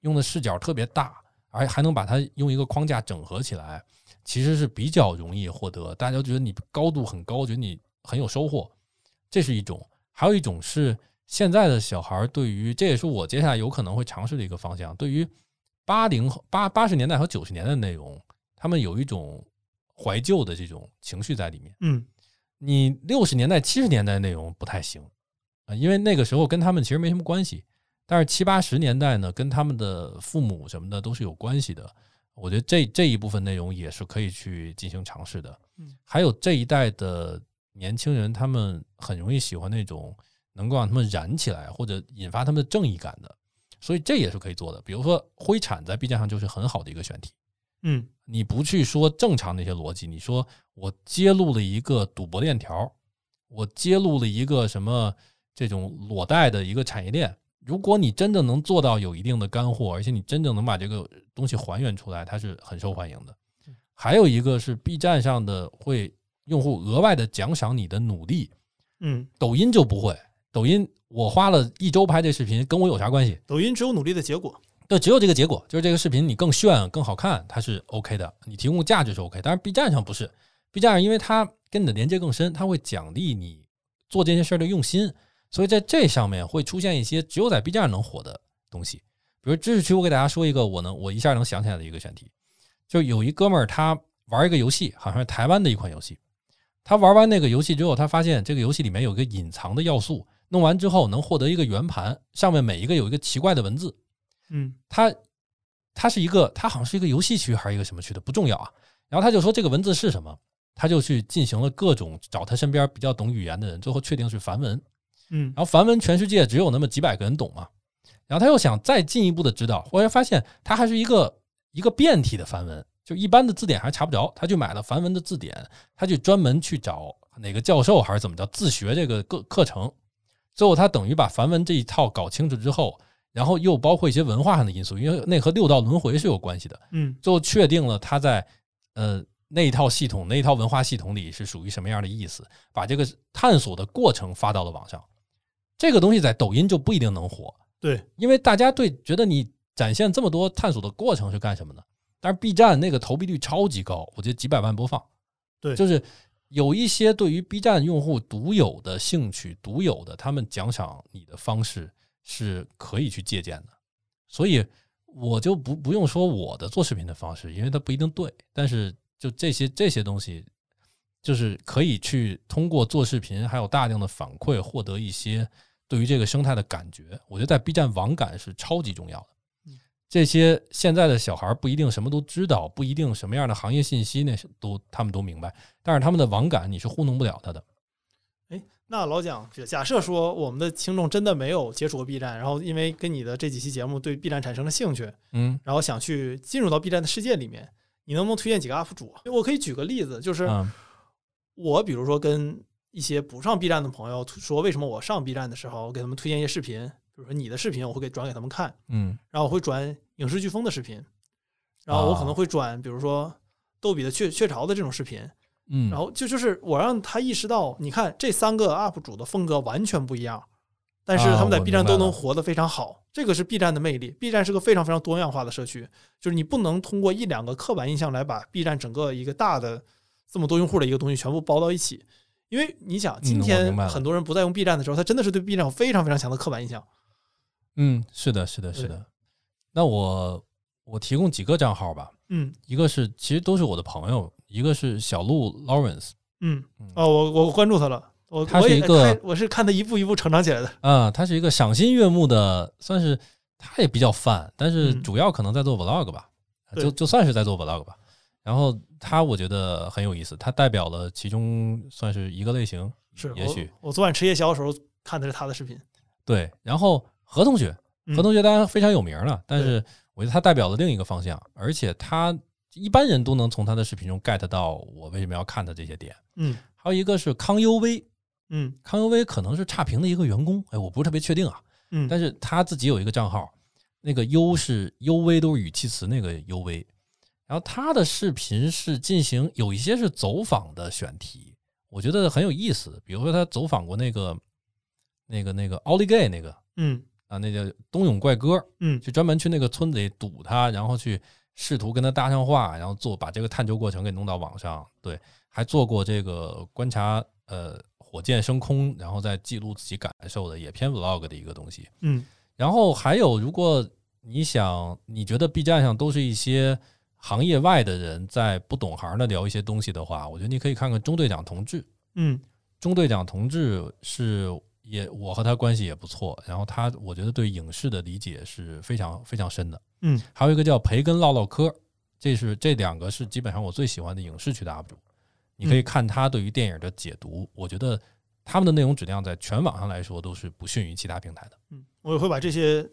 用的视角特别大，而还能把它用一个框架整合起来，其实是比较容易获得。大家觉得你高度很高，觉得你很有收获，这是一种；还有一种是现在的小孩对于，这也是我接下来有可能会尝试的一个方向，对于八零八八十年代和九十年代的内容，他们有一种怀旧的这种情绪在里面。嗯你六十年代、七十年代内容不太行啊，因为那个时候跟他们其实没什么关系。但是七八十年代呢，跟他们的父母什么的都是有关系的。我觉得这这一部分内容也是可以去进行尝试的。嗯，还有这一代的年轻人，他们很容易喜欢那种能够让他们燃起来或者引发他们的正义感的，所以这也是可以做的。比如说灰产在 B 站上就是很好的一个选题。嗯你不去说正常那些逻辑，你说我揭露了一个赌博链条，我揭露了一个什么这种裸贷的一个产业链。如果你真的能做到有一定的干货，而且你真正能把这个东西还原出来，它是很受欢迎的。还有一个是 B 站上的会用户额外的奖赏你的努力，嗯，抖音就不会。抖音我花了一周拍这视频，跟我有啥关系？抖音只有努力的结果。对，只有这个结果，就是这个视频你更炫、更好看，它是 OK 的，你提供价值是 OK。但是 B 站上不是，B 站上因为它跟你的连接更深，它会奖励你做这件事儿的用心，所以在这上面会出现一些只有在 B 站上能火的东西。比如知识区，我给大家说一个我能我一下能想起来的一个选题，就有一哥们儿他玩一个游戏，好像是台湾的一款游戏，他玩完那个游戏之后，他发现这个游戏里面有一个隐藏的要素，弄完之后能获得一个圆盘，上面每一个有一个奇怪的文字。嗯它它是一个，它好像是一个游戏区还是一个什么区的，不重要啊。然后他就说这个文字是什么，他就去进行了各种找他身边比较懂语言的人，最后确定是梵文。嗯然后梵文全世界只有那么几百个人懂嘛，然后他又想再进一步的知道，后来发现它还是一个一个变体的梵文，就一般的字典还查不着，他去买了梵文的字典，他去专门去找哪个教授还是怎么着自学这个课课程，最后他等于把梵文这一套搞清楚之后，然后又包括一些文化上的因素，因为那和六道轮回是有关系的，嗯最后确定了他在呃那一套系统、那一套文化系统里是属于什么样的意思，把这个探索的过程发到了网上。这个东西在抖音就不一定能火，对，因为大家对觉得你展现这么多探索的过程是干什么呢？但是 B 站那个投币率超级高，我觉得几百万播放，对就是有一些对于 B 站用户独有的兴趣、独有的他们奖赏你的方式是可以去借鉴的，所以我就不不用说我的做视频的方式，因为它不一定对，但是就这些这些东西，就是可以去通过做视频，还有大量的反馈，获得一些对于这个生态的感觉。我觉得在 B 站网感是超级重要的。这些现在的小孩不一定什么都知道，不一定什么样的行业信息那是都他们都明白，但是他们的网感你是糊弄不了他的。哎那老蒋，假设说我们的听众真的没有接触过 B 站，然后因为跟你的这几期节目对 B 站产生了兴趣，嗯然后想去进入到 B 站的世界里面，你能不能推荐几个 UP 主？我可以举个例子，就是嗯我比如说跟一些不上 B 站的朋友说，为什么我上 B 站的时候，我给他们推荐一些视频，比如说你的视频，我会给转给他们看，嗯然后我会转影视飓风的视频，然后我可能会转比如说逗比的雀雀巢的这种视频，嗯，然后就就是我让他意识到，你看这三个 UP 主的风格完全不一样，但是他们在 B 站都能活得非常好，这个是 B 站的魅力。B 站是个非常非常多样化的社区，就是你不能通过一两个刻板印象来把 B 站整个一个大的这么多用户的一个东西全部包到一起。因为你想，今天很多人不再用 B 站的时候，他真的是对 B 站有非常非常强的刻板印象。嗯，是的，是的，是的。那我我提供几个账号吧，嗯一个是其实都是我的朋友，一个是小鹿 Lawrence，嗯嗯哦，我我关注他了，他是一个看我是看他一步一步成长起来的。啊，他是一个赏心悦目的，算是他也比较泛，但是嗯主要可能在做 vlog 吧，对就就算是在做 vlog 吧。然后他我觉得很有意思，他代表了其中算是一个类型，是也许我昨晚吃夜宵的时候看的是他的视频。对。然后何同学，嗯何同学当然非常有名了，但是我觉得他代表了另一个方向，而且他一般人都能从他的视频中 get 到我为什么要看他这些点。嗯还有一个是康优威，嗯康优威可能是差评的一个员工，哎，我不是特别确定啊。嗯，但是他自己有一个账号，那个优是优微都是语气词那个优微，然后他的视频是进行有一些是走访的选题，我觉得很有意思。比如说他走访过那个那个那个奥利给那个嗯啊，那叫冬泳怪哥，嗯就专门去那个村子里堵他，然后去试图跟他搭上话，然后做把这个探究过程给弄到网上。对，还做过这个观察呃火箭升空，然后再记录自己感受的，也偏 vlog 的一个东西。嗯然后还有，如果你想，你觉得 B 站上都是一些行业外的人在不懂行的聊一些东西的话，我觉得你可以看看中队长同志。嗯中队长同志是也我和他关系也不错，然后他我觉得对影视的理解是非常非常深的。嗯，还有一个叫培根唠唠嗑，这是这两个是基本上我最喜欢的影视区的 UP 主。你可以看他对于电影的解读，我觉得他们的内容质量在全网上来说都是不逊于其他平台的。嗯，我也会把这些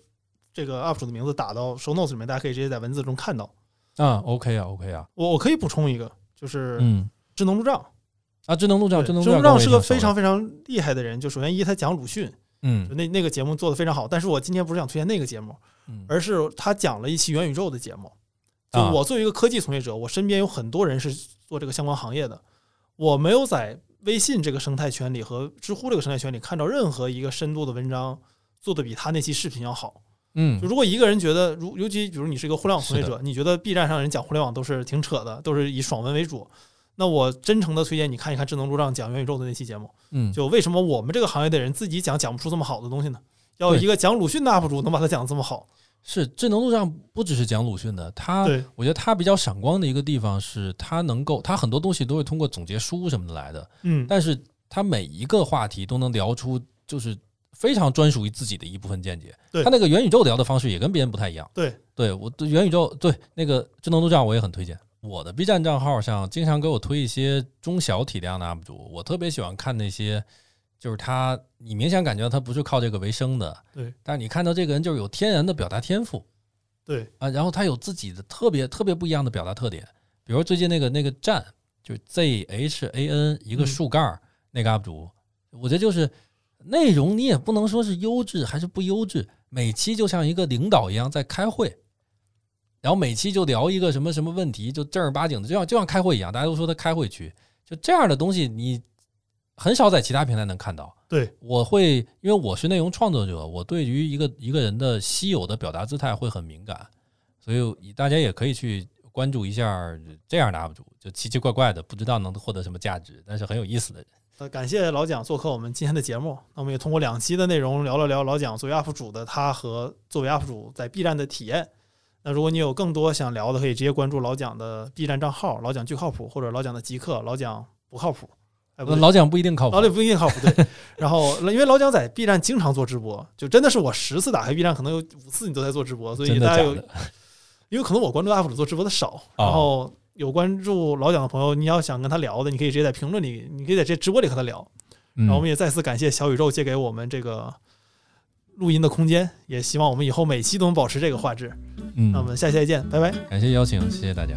这个 UP 主的名字打到 show notes 里面，大家可以直接在文字中看到。啊，OK 啊，OK 啊，我我可以补充一个，就是嗯智能路障。啊，智能路障，对智能路障是个非常非常厉害的人。就首先一，他讲鲁迅，就嗯那那个节目做的非常好。但是我今天不是想推荐那个节目，嗯而是他讲了一期元宇宙的节目。就啊我作为一个科技从业者，我身边有很多人是做这个相关行业的，我没有在微信这个生态圈里和知乎这个生态圈里看到任何一个深度的文章做的比他那期视频要好。嗯就如果一个人觉得，如尤其比如你是一个互联网从业者，你觉得 B 站上人讲互联网都是挺扯的，都是以爽文为主，那我真诚的推荐你看一看智能路障讲元宇宙的那期节目。嗯，就为什么我们这个行业的人自己讲讲不出这么好的东西呢？要有一个讲鲁迅的 UP 主能把它讲得这么好，是智能路障不只是讲鲁迅的，他对我觉得他比较闪光的一个地方是他能够，他很多东西都是通过总结书什么的来的，嗯，但是他每一个话题都能聊出就是非常专属于自己的一部分见解。对他那个元宇宙聊的方式也跟别人不太一样。对，对我对元宇宙对那个智能路障我也很推荐。我的 B 站账号上经常给我推一些中小体量的 UP 主，我特别喜欢看那些，就是他，你明显感觉到他不是靠这个为生的，对，但是你看到这个人就是有天然的表达天赋对，啊，然后他有自己的特别特别不一样的表达特点，比如最近那个那个站，就是 Z H A N 一个嗯竖盖儿、那个 UP 主，我觉得就是内容你也不能说是优质还是不优质，每期就像一个领导一样在开会，然后每期就聊一个什么什么问题，就正儿八经的，就像就像开会一样，大家都说他开会区，就这样的东西你很少在其他平台能看到。对，我会因为我是内容创作者，我对于一个一个人的稀有的表达姿态会很敏感，所以大家也可以去关注一下这样的 UP 主，就奇奇怪怪的，不知道能获得什么价值，但是很有意思的人。呃，感谢老蒋做客我们今天的节目。那我们也通过两期的内容聊了聊老蒋作为 UP 主的他和作为 UP 主在 B 站的体验。那如果你有更多想聊的，可以直接关注老蒋的 B 站账号“老蒋巨靠谱”或者老蒋的极客“老蒋不靠谱”。哎，不老蒋不一定靠谱老，蒋不一定靠谱，对。然后，因为老蒋在 B 站经常做直播，就真的是我十次打开 B 站，可能有五次你都在做直播，所以大家有？因为可能我关注 UP 主做直播的少，哦然后有关注老蒋的朋友，你要想跟他聊的，你可以直接在评论里，你可以在这直播里和他聊。然后我们嗯，也再次感谢小宇宙借给我们这个录音的空间，也希望我们以后每期都能保持这个画质。嗯那我们下期再见，拜拜。感谢邀请，谢谢大家。